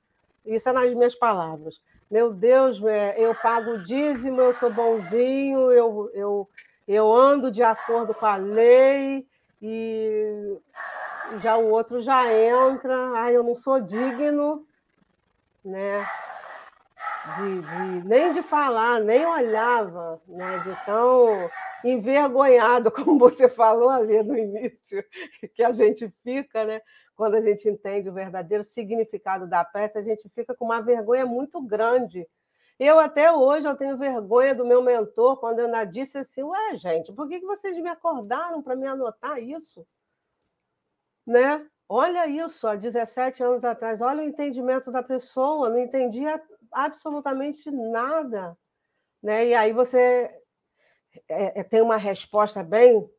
isso é nas minhas palavras. Meu Deus, é, eu pago o dízimo, eu sou bonzinho, eu, eu, eu ando de acordo com a lei, e já o outro já entra, ah, eu não sou digno, né? De, de, nem de falar, nem olhava, né? De tão envergonhado, como você falou ali no início, que a gente fica, né? quando a gente entende o verdadeiro significado da prece, a gente fica com uma vergonha muito grande. Eu até hoje eu tenho vergonha do meu mentor quando eu disse assim, ué, gente, por que vocês me acordaram para me anotar isso? Né? Olha isso, há 17 anos atrás, olha o entendimento da pessoa, não entendia absolutamente nada. Né? E aí você é, é tem uma resposta bem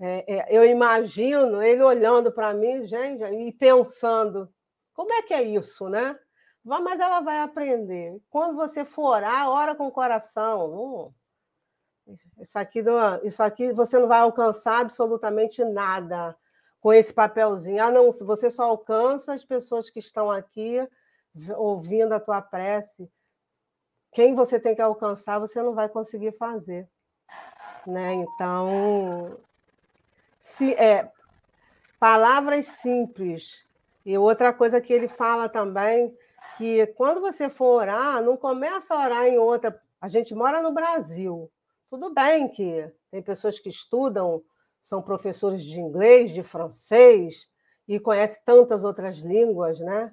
é, é, eu imagino ele olhando para mim, gente, e pensando: como é que é isso, né? Mas ela vai aprender. Quando você for orar, ora com o coração. Hum, isso, aqui não, isso aqui você não vai alcançar absolutamente nada com esse papelzinho. Ah, não, você só alcança as pessoas que estão aqui ouvindo a tua prece. Quem você tem que alcançar, você não vai conseguir fazer. Né? Então, se, é, palavras simples. E outra coisa que ele fala também, que quando você for orar, não começa a orar em outra. A gente mora no Brasil. Tudo bem que tem pessoas que estudam, são professores de inglês, de francês, e conhecem tantas outras línguas, né?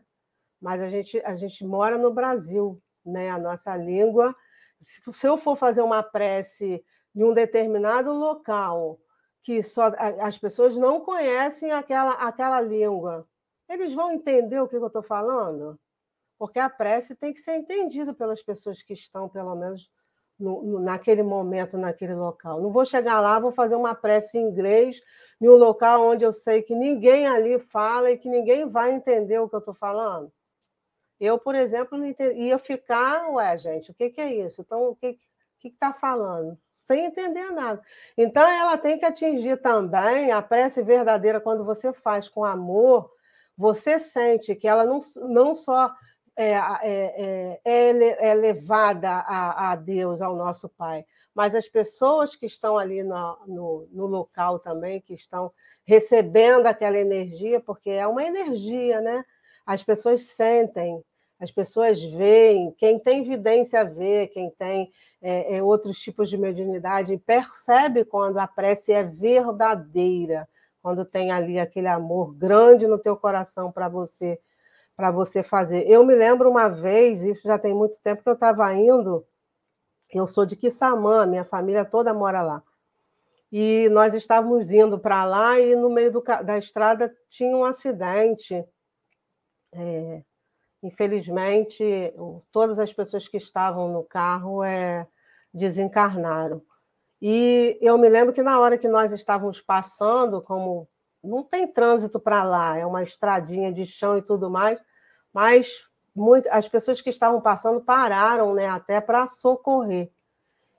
Mas a gente, a gente mora no Brasil, né? A nossa língua. Se eu for fazer uma prece em um determinado local que só as pessoas não conhecem aquela, aquela língua. Eles vão entender o que eu estou falando? Porque a prece tem que ser entendida pelas pessoas que estão, pelo menos, no, no, naquele momento, naquele local. Não vou chegar lá, vou fazer uma prece em inglês, em um local onde eu sei que ninguém ali fala e que ninguém vai entender o que eu estou falando. Eu, por exemplo, ia ficar, ué, gente, o que, que é isso? Então, o que está falando? sem entender nada. Então, ela tem que atingir também a prece verdadeira, quando você faz com amor, você sente que ela não, não só é, é, é, é levada a, a, Deus, ao nosso Pai, mas as pessoas que estão ali no, no, no local também, que estão recebendo aquela energia, porque é uma energia, né? As pessoas sentem, as pessoas veem, quem tem evidência vê, quem tem é, é, outros tipos de mediunidade percebe quando a prece é verdadeira, quando tem ali aquele amor grande no teu coração para você para você fazer. Eu me lembro uma vez, isso já tem muito tempo que eu estava indo, eu sou de Quissamã, minha família toda mora lá. E nós estávamos indo para lá e no meio do, da estrada tinha um acidente. É, infelizmente, todas as pessoas que estavam no carro é, desencarnaram. E eu me lembro que na hora que nós estávamos passando, como não tem trânsito para lá, é uma estradinha de chão e tudo mais, mas muito, as pessoas que estavam passando pararam né, até para socorrer.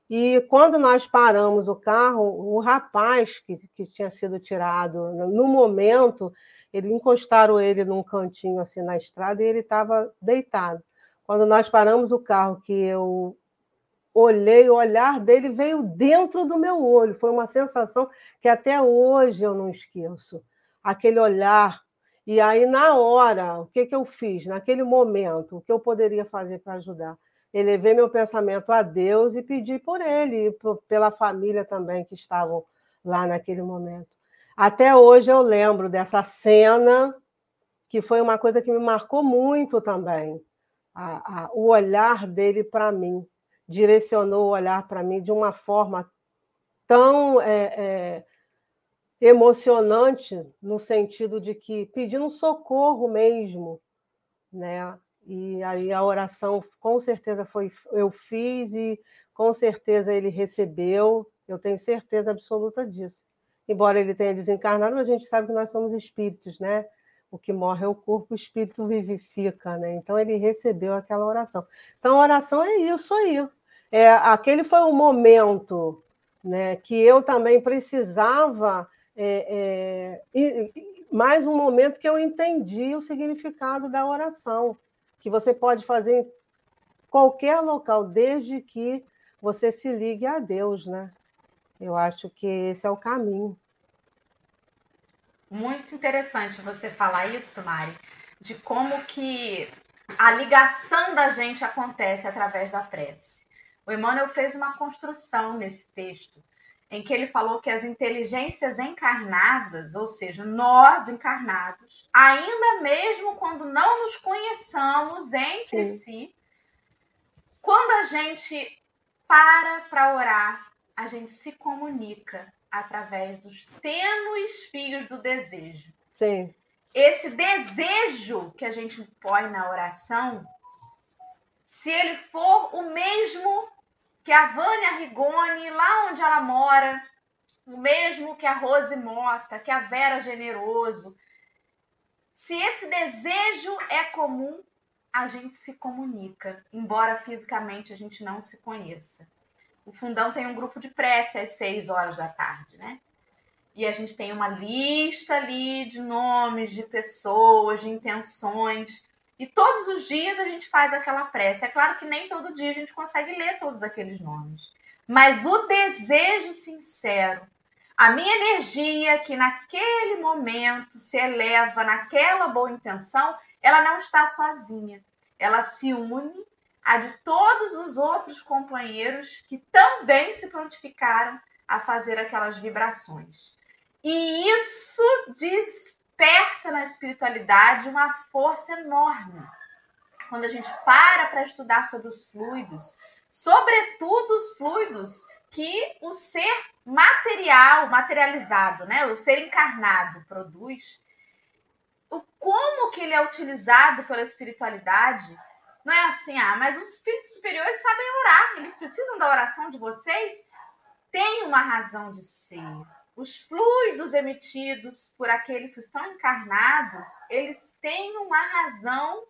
E quando nós paramos o carro, o rapaz que, que tinha sido tirado, no momento, ele encostaram ele num cantinho assim na estrada e ele estava deitado. Quando nós paramos o carro, que eu olhei, o olhar dele veio dentro do meu olho. Foi uma sensação que até hoje eu não esqueço. Aquele olhar. E aí, na hora, o que, que eu fiz? Naquele momento, o que eu poderia fazer para ajudar? Elevei meu pensamento a Deus e pedi por ele, e pela família também que estavam lá naquele momento. Até hoje eu lembro dessa cena, que foi uma coisa que me marcou muito também. A, a, o olhar dele para mim direcionou o olhar para mim de uma forma tão é, é, emocionante, no sentido de que pedindo socorro mesmo, né? E aí a oração, com certeza, foi eu fiz e com certeza ele recebeu, eu tenho certeza absoluta disso. Embora ele tenha desencarnado, a gente sabe que nós somos espíritos, né? O que morre é o corpo, o espírito vivifica, né? Então ele recebeu aquela oração. Então a oração é isso aí. É, aquele foi um momento né, que eu também precisava, é, é, mais um momento que eu entendi o significado da oração, que você pode fazer em qualquer local, desde que você se ligue a Deus, né? Eu acho que esse é o caminho. Muito interessante você falar isso, Mari, de como que a ligação da gente acontece através da prece. O Emmanuel fez uma construção nesse texto, em que ele falou que as inteligências encarnadas, ou seja, nós encarnados, ainda mesmo quando não nos conheçamos entre Sim. si, quando a gente para para orar, a gente se comunica através dos tênues fios do desejo. Sim. Esse desejo que a gente põe na oração, se ele for o mesmo que a Vânia Rigoni, lá onde ela mora, o mesmo que a Rose Mota, que a Vera Generoso. Se esse desejo é comum, a gente se comunica, embora fisicamente a gente não se conheça. O Fundão tem um grupo de prece às seis horas da tarde, né? E a gente tem uma lista ali de nomes, de pessoas, de intenções. E todos os dias a gente faz aquela prece. É claro que nem todo dia a gente consegue ler todos aqueles nomes. Mas o desejo sincero, a minha energia que naquele momento se eleva naquela boa intenção, ela não está sozinha. Ela se une à de todos os outros companheiros que também se prontificaram a fazer aquelas vibrações. E isso desperta na espiritualidade uma força enorme. Quando a gente para para estudar sobre os fluidos, sobretudo os fluidos que o ser material, materializado, né, o ser encarnado produz, o como que ele é utilizado pela espiritualidade, não é assim, ah, mas os espíritos superiores sabem orar, eles precisam da oração de vocês? Tem uma razão de ser os fluidos emitidos por aqueles que estão encarnados, eles têm uma razão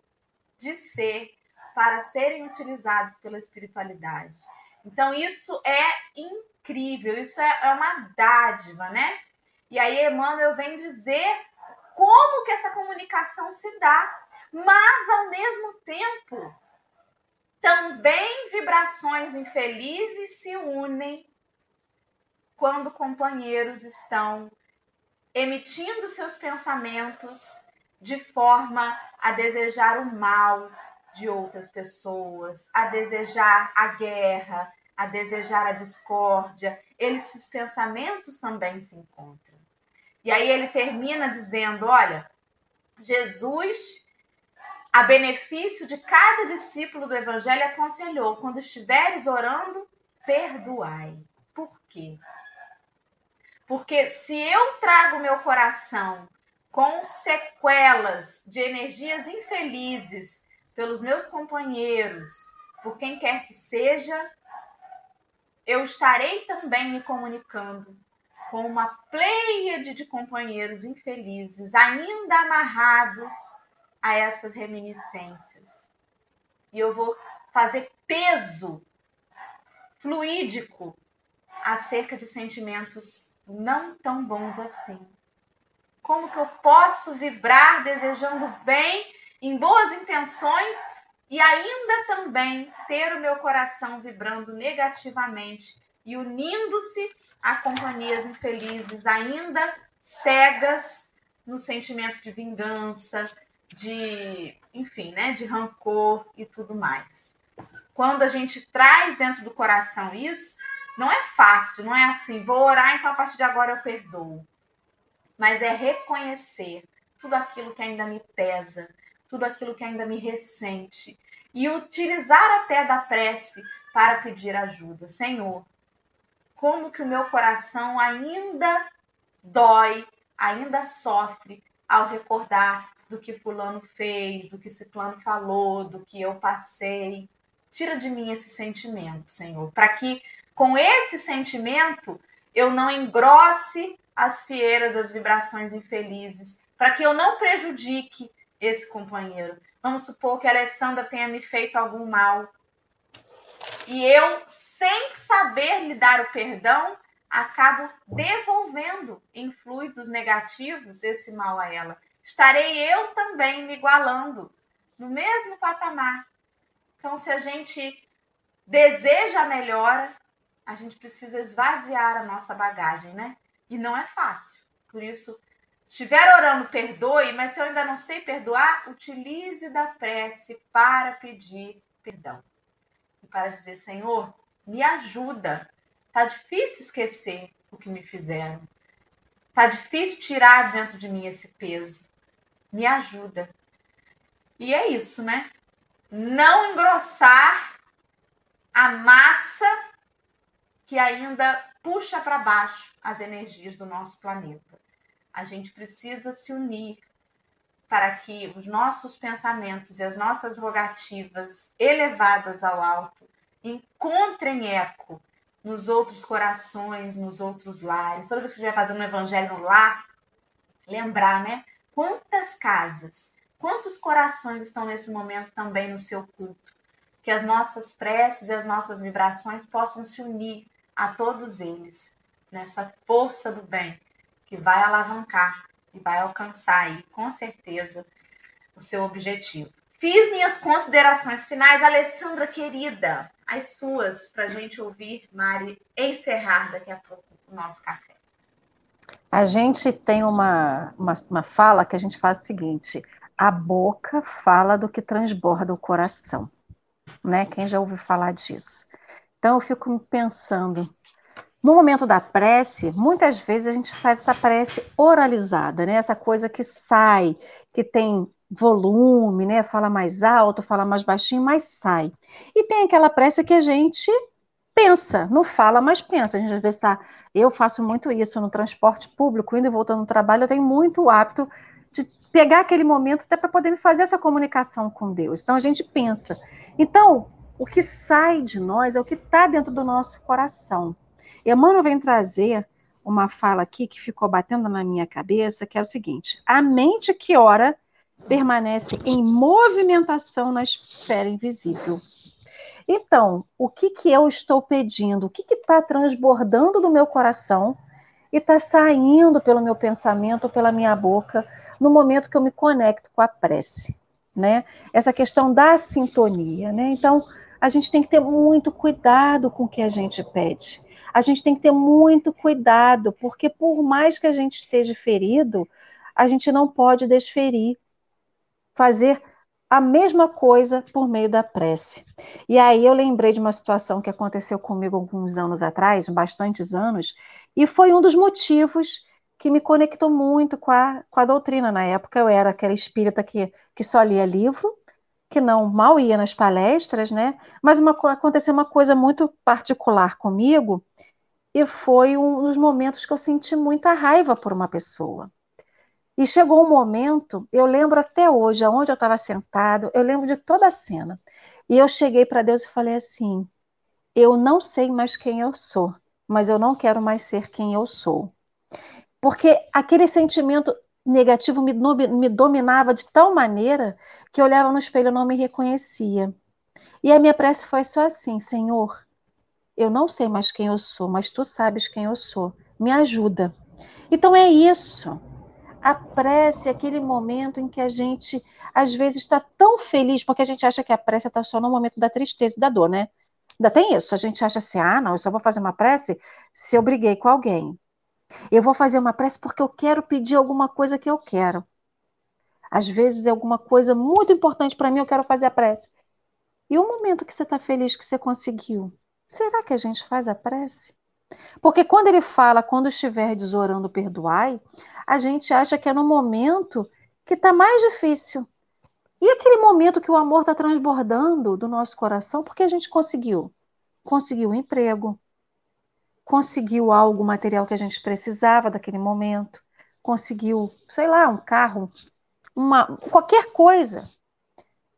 de ser para serem utilizados pela espiritualidade. Então, isso é incrível, isso é, é uma dádiva, né? E aí, Emmanuel vem dizer como que essa comunicação se dá. Mas, ao mesmo tempo, também vibrações infelizes se unem quando companheiros estão emitindo seus pensamentos de forma a desejar o mal de outras pessoas, a desejar a guerra, a desejar a discórdia. Esses pensamentos também se encontram. E aí ele termina dizendo: olha, Jesus a benefício de cada discípulo do Evangelho, aconselhou: quando estiveres orando, perdoai. Por quê? Porque se eu trago meu coração com sequelas de energias infelizes pelos meus companheiros, por quem quer que seja, eu estarei também me comunicando com uma pleiade de companheiros infelizes, ainda amarrados a essas reminiscências. E eu vou fazer peso fluídico acerca de sentimentos não tão bons assim. Como que eu posso vibrar desejando bem, em boas intenções e ainda também ter o meu coração vibrando negativamente e unindo-se a companhias infelizes, ainda cegas no sentimento de vingança, de, enfim, né, de rancor e tudo mais. Quando a gente traz dentro do coração isso, não é fácil, não é assim, vou orar, então a partir de agora eu perdoo. Mas é reconhecer tudo aquilo que ainda me pesa, tudo aquilo que ainda me ressente e utilizar até da prece para pedir ajuda. Senhor, como que o meu coração ainda dói, ainda sofre ao recordar do que fulano fez, do que ciclano falou, do que eu passei. Tira de mim esse sentimento, Senhor, para que com esse sentimento eu não engrosse as fieiras, as vibrações infelizes, para que eu não prejudique esse companheiro. Vamos supor que a Alessandra tenha me feito algum mal. E eu, sem saber lhe dar o perdão, acabo devolvendo em fluidos negativos esse mal a ela estarei eu também me igualando no mesmo patamar. Então, se a gente deseja a melhora, a gente precisa esvaziar a nossa bagagem, né? E não é fácil. Por isso, estiver orando, perdoe, mas se eu ainda não sei perdoar, utilize da prece para pedir perdão. E para dizer, Senhor, me ajuda. Tá difícil esquecer o que me fizeram. Tá difícil tirar dentro de mim esse peso me ajuda. E é isso, né? Não engrossar a massa que ainda puxa para baixo as energias do nosso planeta. A gente precisa se unir para que os nossos pensamentos e as nossas rogativas elevadas ao alto encontrem eco nos outros corações, nos outros lares. Toda vez que estiver fazendo um evangelho no lar, lembrar, né? Quantas casas, quantos corações estão nesse momento também no seu culto? Que as nossas preces e as nossas vibrações possam se unir a todos eles nessa força do bem que vai alavancar e vai alcançar aí, com certeza, o seu objetivo. Fiz minhas considerações finais, Alessandra querida, as suas, para a gente ouvir, Mari, encerrar daqui a pouco o nosso café. A gente tem uma, uma, uma fala que a gente faz o seguinte: a boca fala do que transborda o coração. Né? Quem já ouviu falar disso? Então eu fico pensando, no momento da prece, muitas vezes a gente faz essa prece oralizada, né? Essa coisa que sai, que tem volume, né? Fala mais alto, fala mais baixinho, mas sai. E tem aquela prece que a gente pensa, não fala, mas pensa. A gente às vezes está. Eu faço muito isso no transporte público, indo e voltando no trabalho, eu tenho muito o hábito de pegar aquele momento até para poder fazer essa comunicação com Deus. Então a gente pensa. Então, o que sai de nós é o que está dentro do nosso coração. Emmanuel vem trazer uma fala aqui que ficou batendo na minha cabeça, que é o seguinte: a mente que ora permanece em movimentação na esfera invisível. Então, o que, que eu estou pedindo? O que está transbordando do meu coração e está saindo pelo meu pensamento, pela minha boca, no momento que eu me conecto com a prece, né? Essa questão da sintonia, né? Então, a gente tem que ter muito cuidado com o que a gente pede. A gente tem que ter muito cuidado, porque por mais que a gente esteja ferido, a gente não pode desferir, fazer a mesma coisa por meio da prece. E aí eu lembrei de uma situação que aconteceu comigo alguns anos atrás, bastantes anos, e foi um dos motivos que me conectou muito com a, com a doutrina. Na época eu era aquela espírita que, que só lia livro, que não mal ia nas palestras, né? Mas uma, aconteceu uma coisa muito particular comigo, e foi um dos momentos que eu senti muita raiva por uma pessoa. E chegou um momento, eu lembro até hoje, aonde eu estava sentado, eu lembro de toda a cena. E eu cheguei para Deus e falei assim: eu não sei mais quem eu sou, mas eu não quero mais ser quem eu sou. Porque aquele sentimento negativo me, me dominava de tal maneira que eu olhava no espelho e não me reconhecia. E a minha prece foi só assim: Senhor, eu não sei mais quem eu sou, mas tu sabes quem eu sou. Me ajuda. Então é isso. A prece aquele momento em que a gente, às vezes, está tão feliz, porque a gente acha que a prece está só no momento da tristeza e da dor, né? Ainda tem isso. A gente acha assim, ah, não, eu só vou fazer uma prece se eu briguei com alguém. Eu vou fazer uma prece porque eu quero pedir alguma coisa que eu quero. Às vezes é alguma coisa muito importante para mim, eu quero fazer a prece. E o momento que você está feliz que você conseguiu, será que a gente faz a prece? Porque quando ele fala, quando estiver desorando, perdoai, a gente acha que é no momento que está mais difícil. E aquele momento que o amor está transbordando do nosso coração, porque a gente conseguiu? Conseguiu um emprego, conseguiu algo material que a gente precisava daquele momento, conseguiu, sei lá, um carro, uma qualquer coisa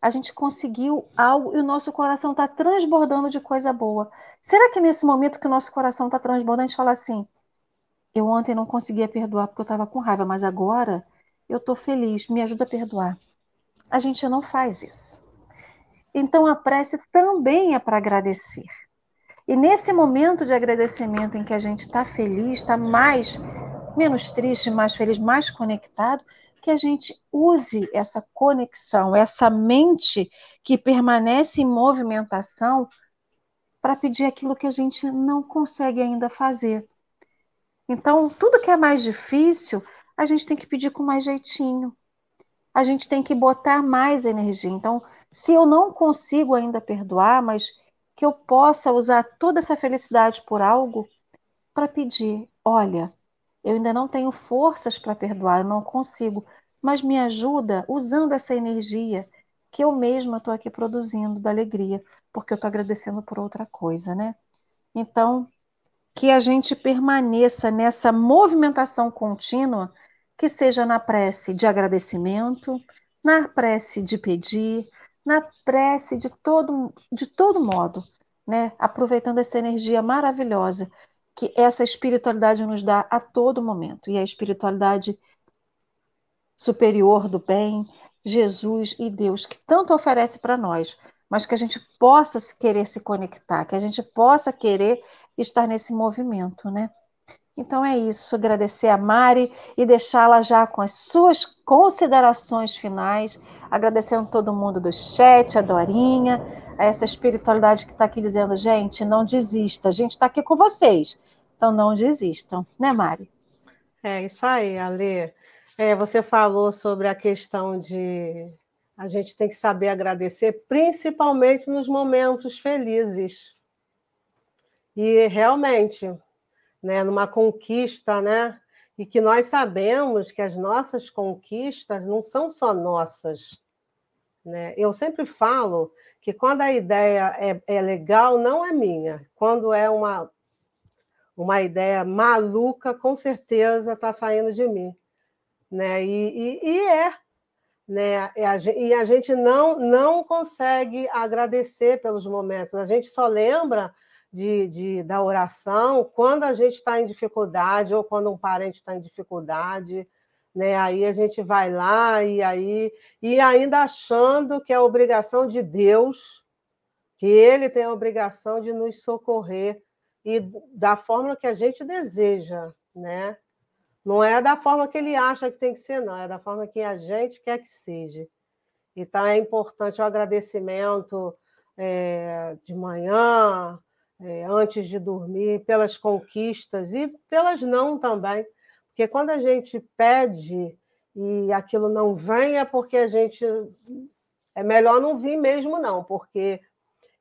a gente conseguiu algo e o nosso coração está transbordando de coisa boa. Será que nesse momento que o nosso coração está transbordando, a gente fala assim: eu ontem não conseguia perdoar porque eu estava com raiva, mas agora eu estou feliz, me ajuda a perdoar. A gente não faz isso. Então a prece também é para agradecer. E nesse momento de agradecimento em que a gente está feliz, está mais, menos triste, mais feliz, mais conectado, que a gente use essa conexão, essa mente que permanece em movimentação para pedir aquilo que a gente não consegue ainda fazer. Então, tudo que é mais difícil, a gente tem que pedir com mais jeitinho. A gente tem que botar mais energia. Então, se eu não consigo ainda perdoar, mas que eu possa usar toda essa felicidade por algo para pedir, olha, eu ainda não tenho forças para perdoar, eu não consigo, mas me ajuda usando essa energia que eu mesma estou aqui produzindo da alegria, porque eu estou agradecendo por outra coisa, né? Então, que a gente permaneça nessa movimentação contínua, que seja na prece de agradecimento, na prece de pedir, na prece de todo, de todo modo, né? aproveitando essa energia maravilhosa que essa espiritualidade nos dá a todo momento. E a espiritualidade superior do bem, Jesus e Deus, que tanto oferece para nós, mas que a gente possa querer se conectar, que a gente possa querer estar nesse movimento, né? Então é isso, agradecer a Mari e deixá-la já com as suas considerações finais, agradecendo todo mundo do chat, a Dorinha, a essa espiritualidade que está aqui dizendo, gente, não desista, a gente está aqui com vocês, então não desistam, né, Mari? É isso aí, Ale. É, você falou sobre a questão de a gente tem que saber agradecer, principalmente nos momentos felizes. E realmente, né, numa conquista, né, e que nós sabemos que as nossas conquistas não são só nossas. Né? Eu sempre falo que quando a ideia é, é legal, não é minha. Quando é uma, uma ideia maluca, com certeza está saindo de mim. Né? E, e, e é. Né? E a, e a gente não, não consegue agradecer pelos momentos. A gente só lembra de, de, da oração quando a gente está em dificuldade ou quando um parente está em dificuldade, né? Aí a gente vai lá e aí e ainda achando que é obrigação de Deus, que Ele tem a obrigação de nos socorrer e da forma que a gente deseja, né? Não é da forma que ele acha que tem que ser, não, é da forma que a gente quer que seja. Então é importante o agradecimento é, de manhã, é, antes de dormir, pelas conquistas e pelas não também. Porque quando a gente pede e aquilo não vem, é porque a gente. É melhor não vir mesmo, não, porque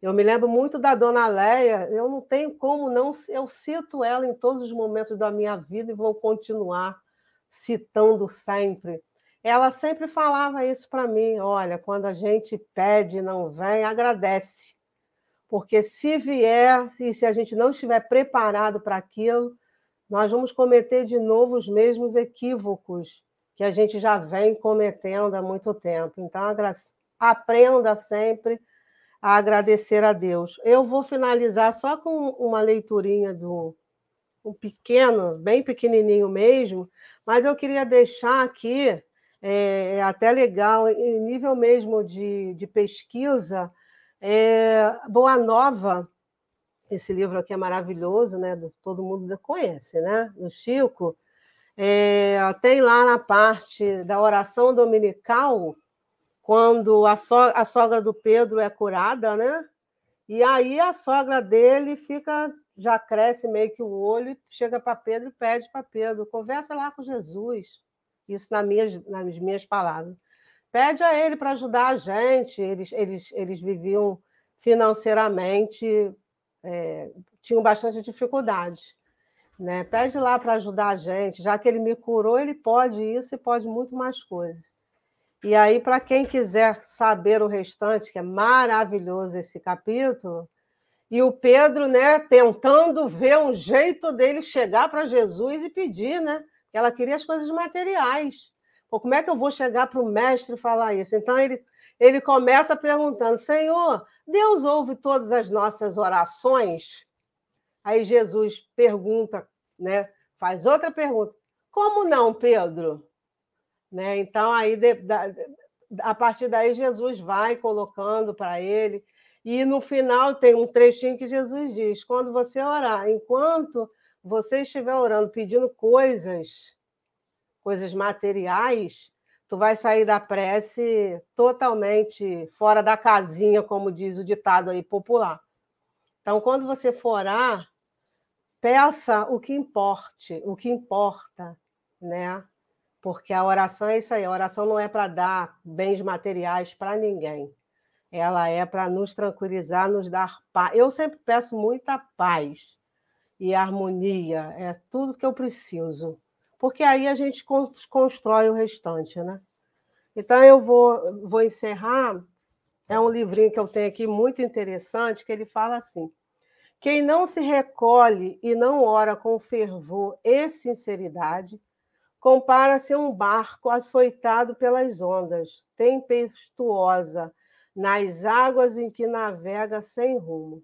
eu me lembro muito da dona Leia, eu não tenho como não, eu cito ela em todos os momentos da minha vida e vou continuar citando sempre. Ela sempre falava isso para mim: olha, quando a gente pede e não vem, agradece. Porque se vier e se a gente não estiver preparado para aquilo, nós vamos cometer de novo os mesmos equívocos que a gente já vem cometendo há muito tempo. Então, aprenda sempre a agradecer a Deus. Eu vou finalizar só com uma leiturinha do um pequeno, bem pequenininho mesmo, mas eu queria deixar aqui, é, é até legal, em nível mesmo de, de pesquisa, é, Boa Nova, esse livro aqui é maravilhoso, né? todo mundo conhece, né? Do Chico, é, tem lá na parte da oração dominical, quando a sogra, a sogra do Pedro é curada, né? E aí a sogra dele fica, já cresce meio que o olho, chega para Pedro e pede para Pedro, conversa lá com Jesus. Isso nas minhas, nas minhas palavras. Pede a ele para ajudar a gente. Eles, eles, eles viviam financeiramente, é, tinham bastante dificuldade. Né? Pede lá para ajudar a gente. Já que ele me curou, ele pode isso e pode muito mais coisas. E aí, para quem quiser saber o restante, que é maravilhoso esse capítulo, e o Pedro, né, tentando ver um jeito dele chegar para Jesus e pedir, né? Que ela queria as coisas materiais. Pô, como é que eu vou chegar para o mestre e falar isso? Então ele, ele começa perguntando: Senhor, Deus ouve todas as nossas orações? Aí Jesus pergunta, né? Faz outra pergunta: Como não, Pedro? Né? Então, aí, de, da, a partir daí, Jesus vai colocando para ele. E no final tem um trechinho que Jesus diz: quando você orar, enquanto você estiver orando, pedindo coisas, coisas materiais, tu vai sair da prece totalmente fora da casinha, como diz o ditado aí popular. Então, quando você for orar, peça o que importe, o que importa, né? Porque a oração é isso aí, a oração não é para dar bens materiais para ninguém. Ela é para nos tranquilizar, nos dar paz. Eu sempre peço muita paz e harmonia, é tudo que eu preciso. Porque aí a gente constrói o restante, né? Então eu vou, vou encerrar. É um livrinho que eu tenho aqui muito interessante, que ele fala assim: quem não se recolhe e não ora com fervor e sinceridade, compara-se a um barco açoitado pelas ondas, tempestuosa, nas águas em que navega sem rumo.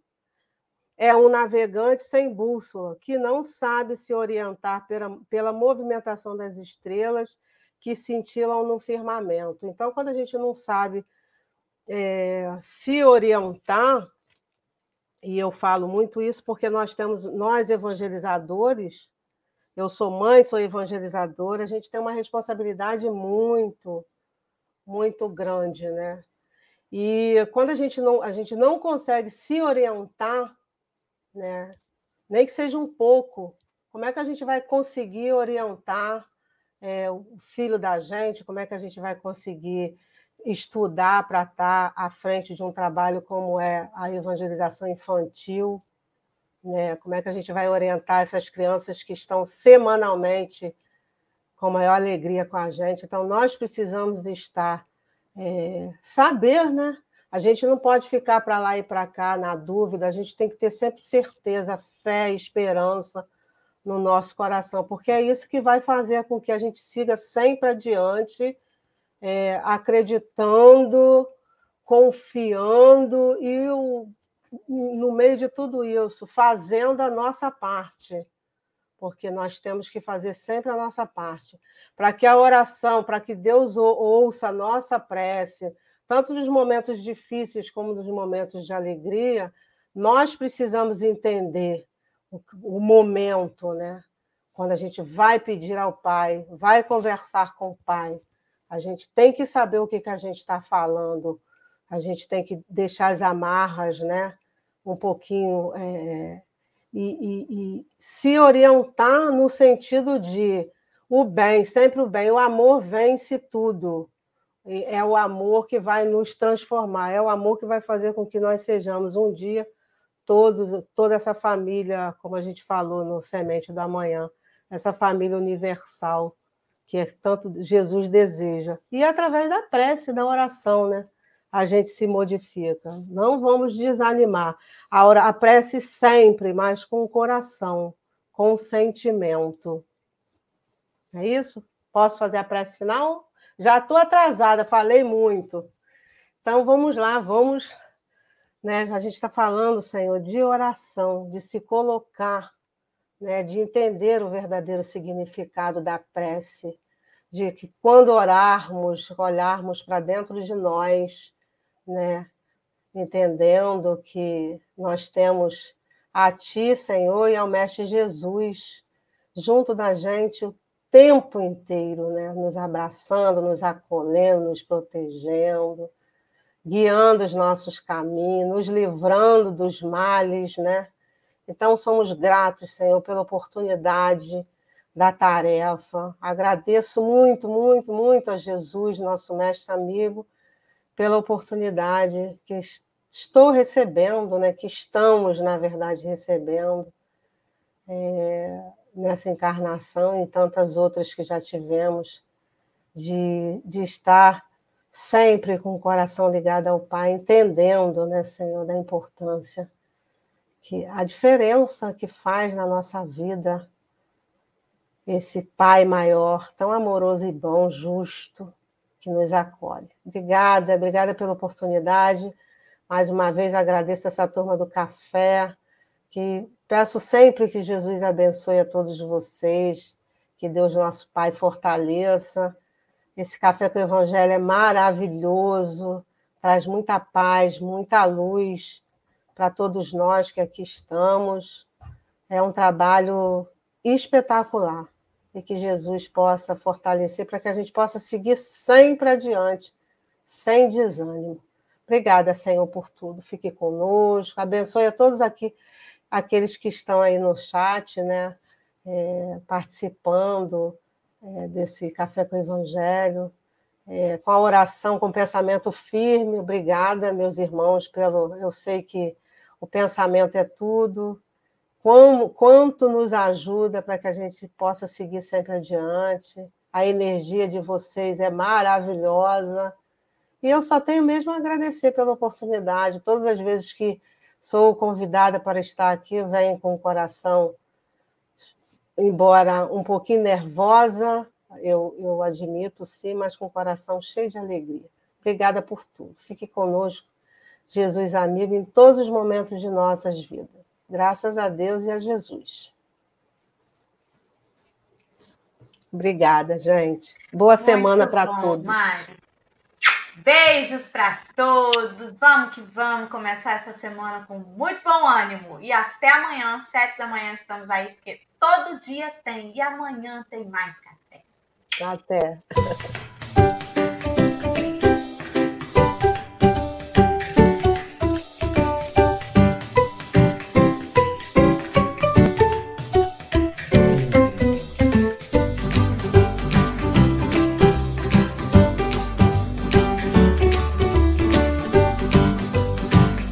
É um navegante sem bússola, que não sabe se orientar pela, pela movimentação das estrelas que cintilam no firmamento. Então, quando a gente não sabe é, se orientar, e eu falo muito isso porque nós temos, nós evangelizadores, eu sou mãe, sou evangelizadora, a gente tem uma responsabilidade muito, muito grande, né? E quando a gente não, a gente não consegue se orientar, né? Nem que seja um pouco, como é que a gente vai conseguir orientar é, o filho da gente? Como é que a gente vai conseguir estudar para estar à frente de um trabalho como é a evangelização infantil? Né? Como é que a gente vai orientar essas crianças que estão semanalmente com maior alegria com a gente? Então, nós precisamos estar, é, saber, né? A gente não pode ficar para lá e para cá na dúvida, a gente tem que ter sempre certeza, fé, esperança no nosso coração, porque é isso que vai fazer com que a gente siga sempre adiante, é, acreditando, confiando e o no meio de tudo isso, fazendo a nossa parte, porque nós temos que fazer sempre a nossa parte, para que a oração, para que Deus ouça a nossa prece, tanto nos momentos difíceis como nos momentos de alegria, nós precisamos entender o, o momento, né? quando a gente vai pedir ao Pai, vai conversar com o Pai, a gente tem que saber o que, que a gente está falando, a gente tem que deixar as amarras, né? Um pouquinho é, e, e, e se orientar no sentido de o bem, sempre o bem, o amor vence tudo. É o amor que vai nos transformar, é o amor que vai fazer com que nós sejamos um dia todos, toda essa família, como a gente falou no Semente do Amanhã, essa família universal que é tanto Jesus deseja. E através da prece, da oração, né? A gente se modifica. Não vamos desanimar. A, prece sempre, mas com o coração, com o sentimento. É isso? Posso fazer a prece final? Já estou atrasada, falei muito. Então vamos lá, vamos. Né? A gente está falando, Senhor, de oração, de se colocar né, de entender o verdadeiro significado da prece, de que quando orarmos, olharmos para dentro de nós, né, entendendo que nós temos a Ti, Senhor, e ao Mestre Jesus junto da gente o tempo inteiro, né, nos abraçando, nos acolhendo, nos protegendo, guiando os nossos caminhos, nos livrando dos males, né? Então, somos gratos, Senhor, pela oportunidade da tarefa. Agradeço muito, muito, muito a Jesus, nosso mestre amigo, pela oportunidade que estou recebendo, né, que estamos, na verdade, recebendo é, nessa encarnação e tantas outras que já tivemos, de, de estar sempre com o coração ligado ao Pai, entendendo, né, Senhor, da importância que a diferença que faz na nossa vida esse Pai maior, tão amoroso e bom, justo, que nos acolhe. Obrigada, obrigada pela oportunidade. Mais uma vez agradeço essa turma do café, que peço sempre que Jesus abençoe a todos vocês, que Deus nosso Pai fortaleça. Esse café com o Evangelho é maravilhoso, traz muita paz, muita luz para todos nós que aqui estamos. É um trabalho espetacular e que Jesus possa fortalecer para que a gente possa seguir sempre adiante, sem desânimo. Obrigada, Senhor, por tudo. Fique conosco. Abençoe a todos aqui, aqueles que estão aí no chat, né, é, participando é, desse Café com o Evangelho é, com a oração, com o pensamento firme. Obrigada, meus irmãos, pelo. Eu sei que o pensamento é tudo. Como, quanto nos ajuda para que a gente possa seguir sempre adiante. A energia de vocês é maravilhosa. E eu só tenho mesmo a agradecer pela oportunidade. Todas as vezes que sou convidada para estar aqui, venho com o coração, embora um pouquinho nervosa, eu, eu admito, sim, mas com o coração cheio de alegria. Obrigada por tudo. Fique conosco, Jesus amigo, em todos os momentos de nossas vidas. Graças a Deus e a Jesus. Obrigada, gente. Boa Muito semana para todos. Mari. Beijos para todos. Vamos que vamos começar essa semana com muito bom ânimo. E até amanhã, sete da manhã, estamos aí, porque todo dia tem. E amanhã tem mais café. Até.